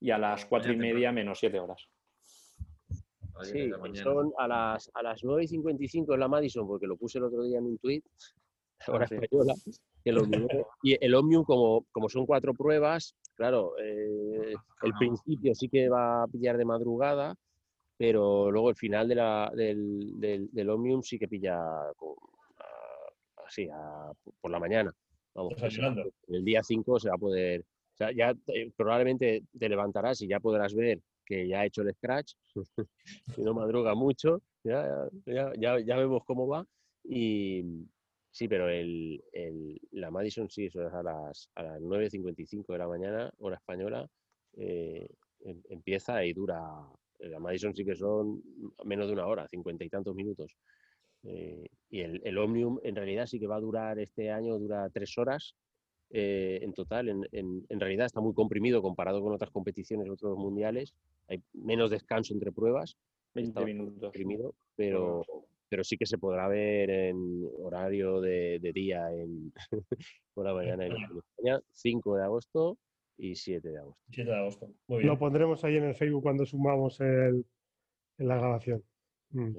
Y a las 4 y media, menos 7 horas. Las Sí, 10 de la mañana. son a las, a las 9 y 55 en la Madison, porque lo puse el otro día en un tuit, hora sí. española, que lo miré. Y el Omnium, como, como son cuatro pruebas, claro, eh, el no. principio sí que va a pillar de madrugada, pero luego el final de la, del, del, del Omnium sí que pilla con- así, a- por la mañana. Vamos, el día 5 se va a poder, o sea, ya eh, probablemente te levantarás y ya podrás ver que ya ha hecho el scratch, si no madruga mucho, ya, ya, ya, ya vemos cómo va. Y sí, pero el, el- la Madison sí, eso es a las, a las 9.55 de la mañana, hora española, eh, em- empieza y dura. La Madison sí que son menos de una hora, cincuenta y tantos minutos. Eh, y el, el Omnium en realidad sí que va a durar este año, dura tres horas eh, en total. En, en- en realidad está muy comprimido comparado con otras competiciones, otros mundiales. Hay menos descanso entre pruebas. 20 Está minutos. comprimido, pero, pero sí que se podrá ver en horario de, de día en, por la mañana en, España, 5 de agosto y 7 de agosto. 7 de agosto. Muy bien. Lo pondremos ahí en el Facebook cuando sumamos el, en la grabación. Mm.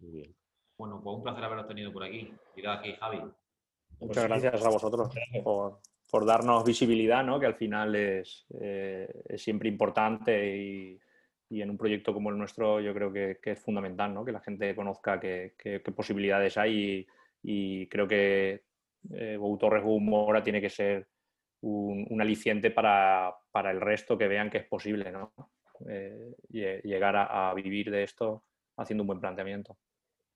Muy bien. Bueno, pues un placer haberos tenido por aquí. Mirad aquí, Javi. Muchas gracias a vosotros por, por darnos visibilidad, ¿no? que al final es, eh, es siempre importante y, y en un proyecto como el nuestro yo creo que, que es fundamental ¿no? que la gente conozca qué, qué- posibilidades hay y, y creo que eh, Torres Mora tiene que ser un, un aliciente para, para el resto que vean que es posible ¿no? Eh, lle- llegar a vivir de esto haciendo un buen planteamiento.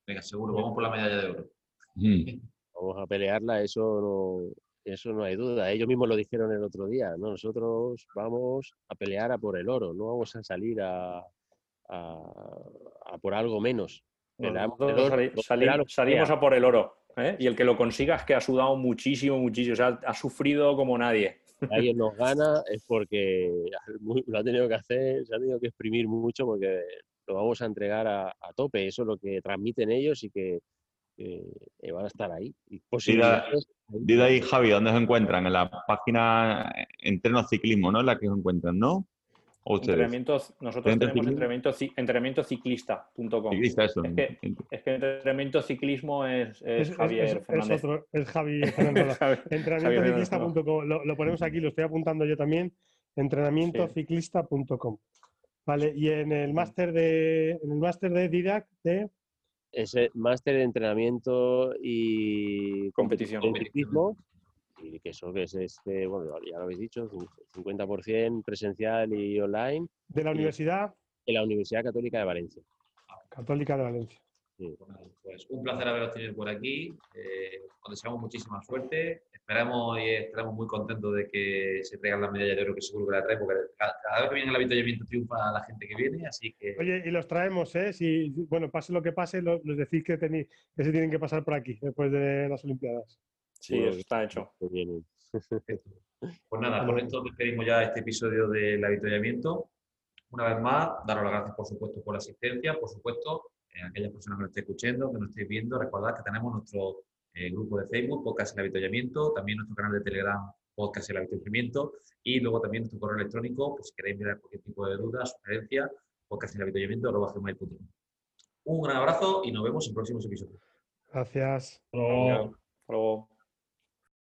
Venga, seguro, vamos por la medalla de oro. Vamos a pelearla, eso no, eso no hay duda. Ellos mismos lo dijeron el otro día, ¿no? Nosotros vamos a pelear a por el oro, no vamos a salir a, a- a por algo menos. Oro, sali- sali- salimos a por el oro. ¿eh? Y el que lo consiga es que ha sudado muchísimo, muchísimo. O sea, ha sufrido como nadie. Si alguien nos gana es porque lo ha tenido que hacer, se ha tenido que exprimir mucho porque lo vamos a entregar a, a tope. Eso es lo que transmiten ellos y que, van a estar ahí. Y posibilidades, ahí, Javi, ¿dónde se encuentran? En la página Entreno Ciclismo, ¿no? En la que se encuentran, ¿no? ¿O ustedes? Entrenamientos, nosotros ¿Entrenamiento tenemos entrenamiento, ci- entrenamientociclista.com. Ciclista, eso. Es que, es que entrenamiento ciclismo es, es Es, Javier es- es Fernández. otro, es Javi Fernández. Entrenamientociclista.com. Lo, lo ponemos aquí, lo estoy apuntando yo también. Entrenamientociclista.com. Vale, y en el máster de en el máster de Didac de ese máster de entrenamiento y Competición. ciclismo, y que eso que es este, bueno, ya lo habéis dicho, 50% presencial y online de la. Universidad en la Universidad Católica de Valencia. Católica de Valencia. Bueno, Pues un placer haberos tenido por aquí. Eh, os deseamos muchísima suerte. Esperamos y estaremos muy contentos de que se traigan las medallas de oro que seguro que la traen, porque cada, cada vez que viene el avituallamiento triunfa la gente que viene, así que Oye, y los traemos, ¿eh? Si, bueno, pase lo que pase, lo- los decís que, tenéis, que se tienen que pasar por aquí después de las Olimpiadas. Sí, Bueno, eso está hecho. Pues nada, con esto despedimos ya este episodio del avituallamiento. Una vez más, daros las gracias, por supuesto, por la asistencia, por supuesto, a aquellas personas que nos estéis escuchando, que nos estéis viendo, recordad que tenemos nuestro eh, grupo de Facebook, Podcast El Avituallamiento, también nuestro canal de Telegram, Podcast El Avituallamiento, y luego también nuestro correo electrónico, pues si queréis mirar cualquier tipo de duda, sugerencia, podcastelavituallamiento.com. Un gran abrazo y nos vemos en próximos episodios. Gracias. Hasta luego.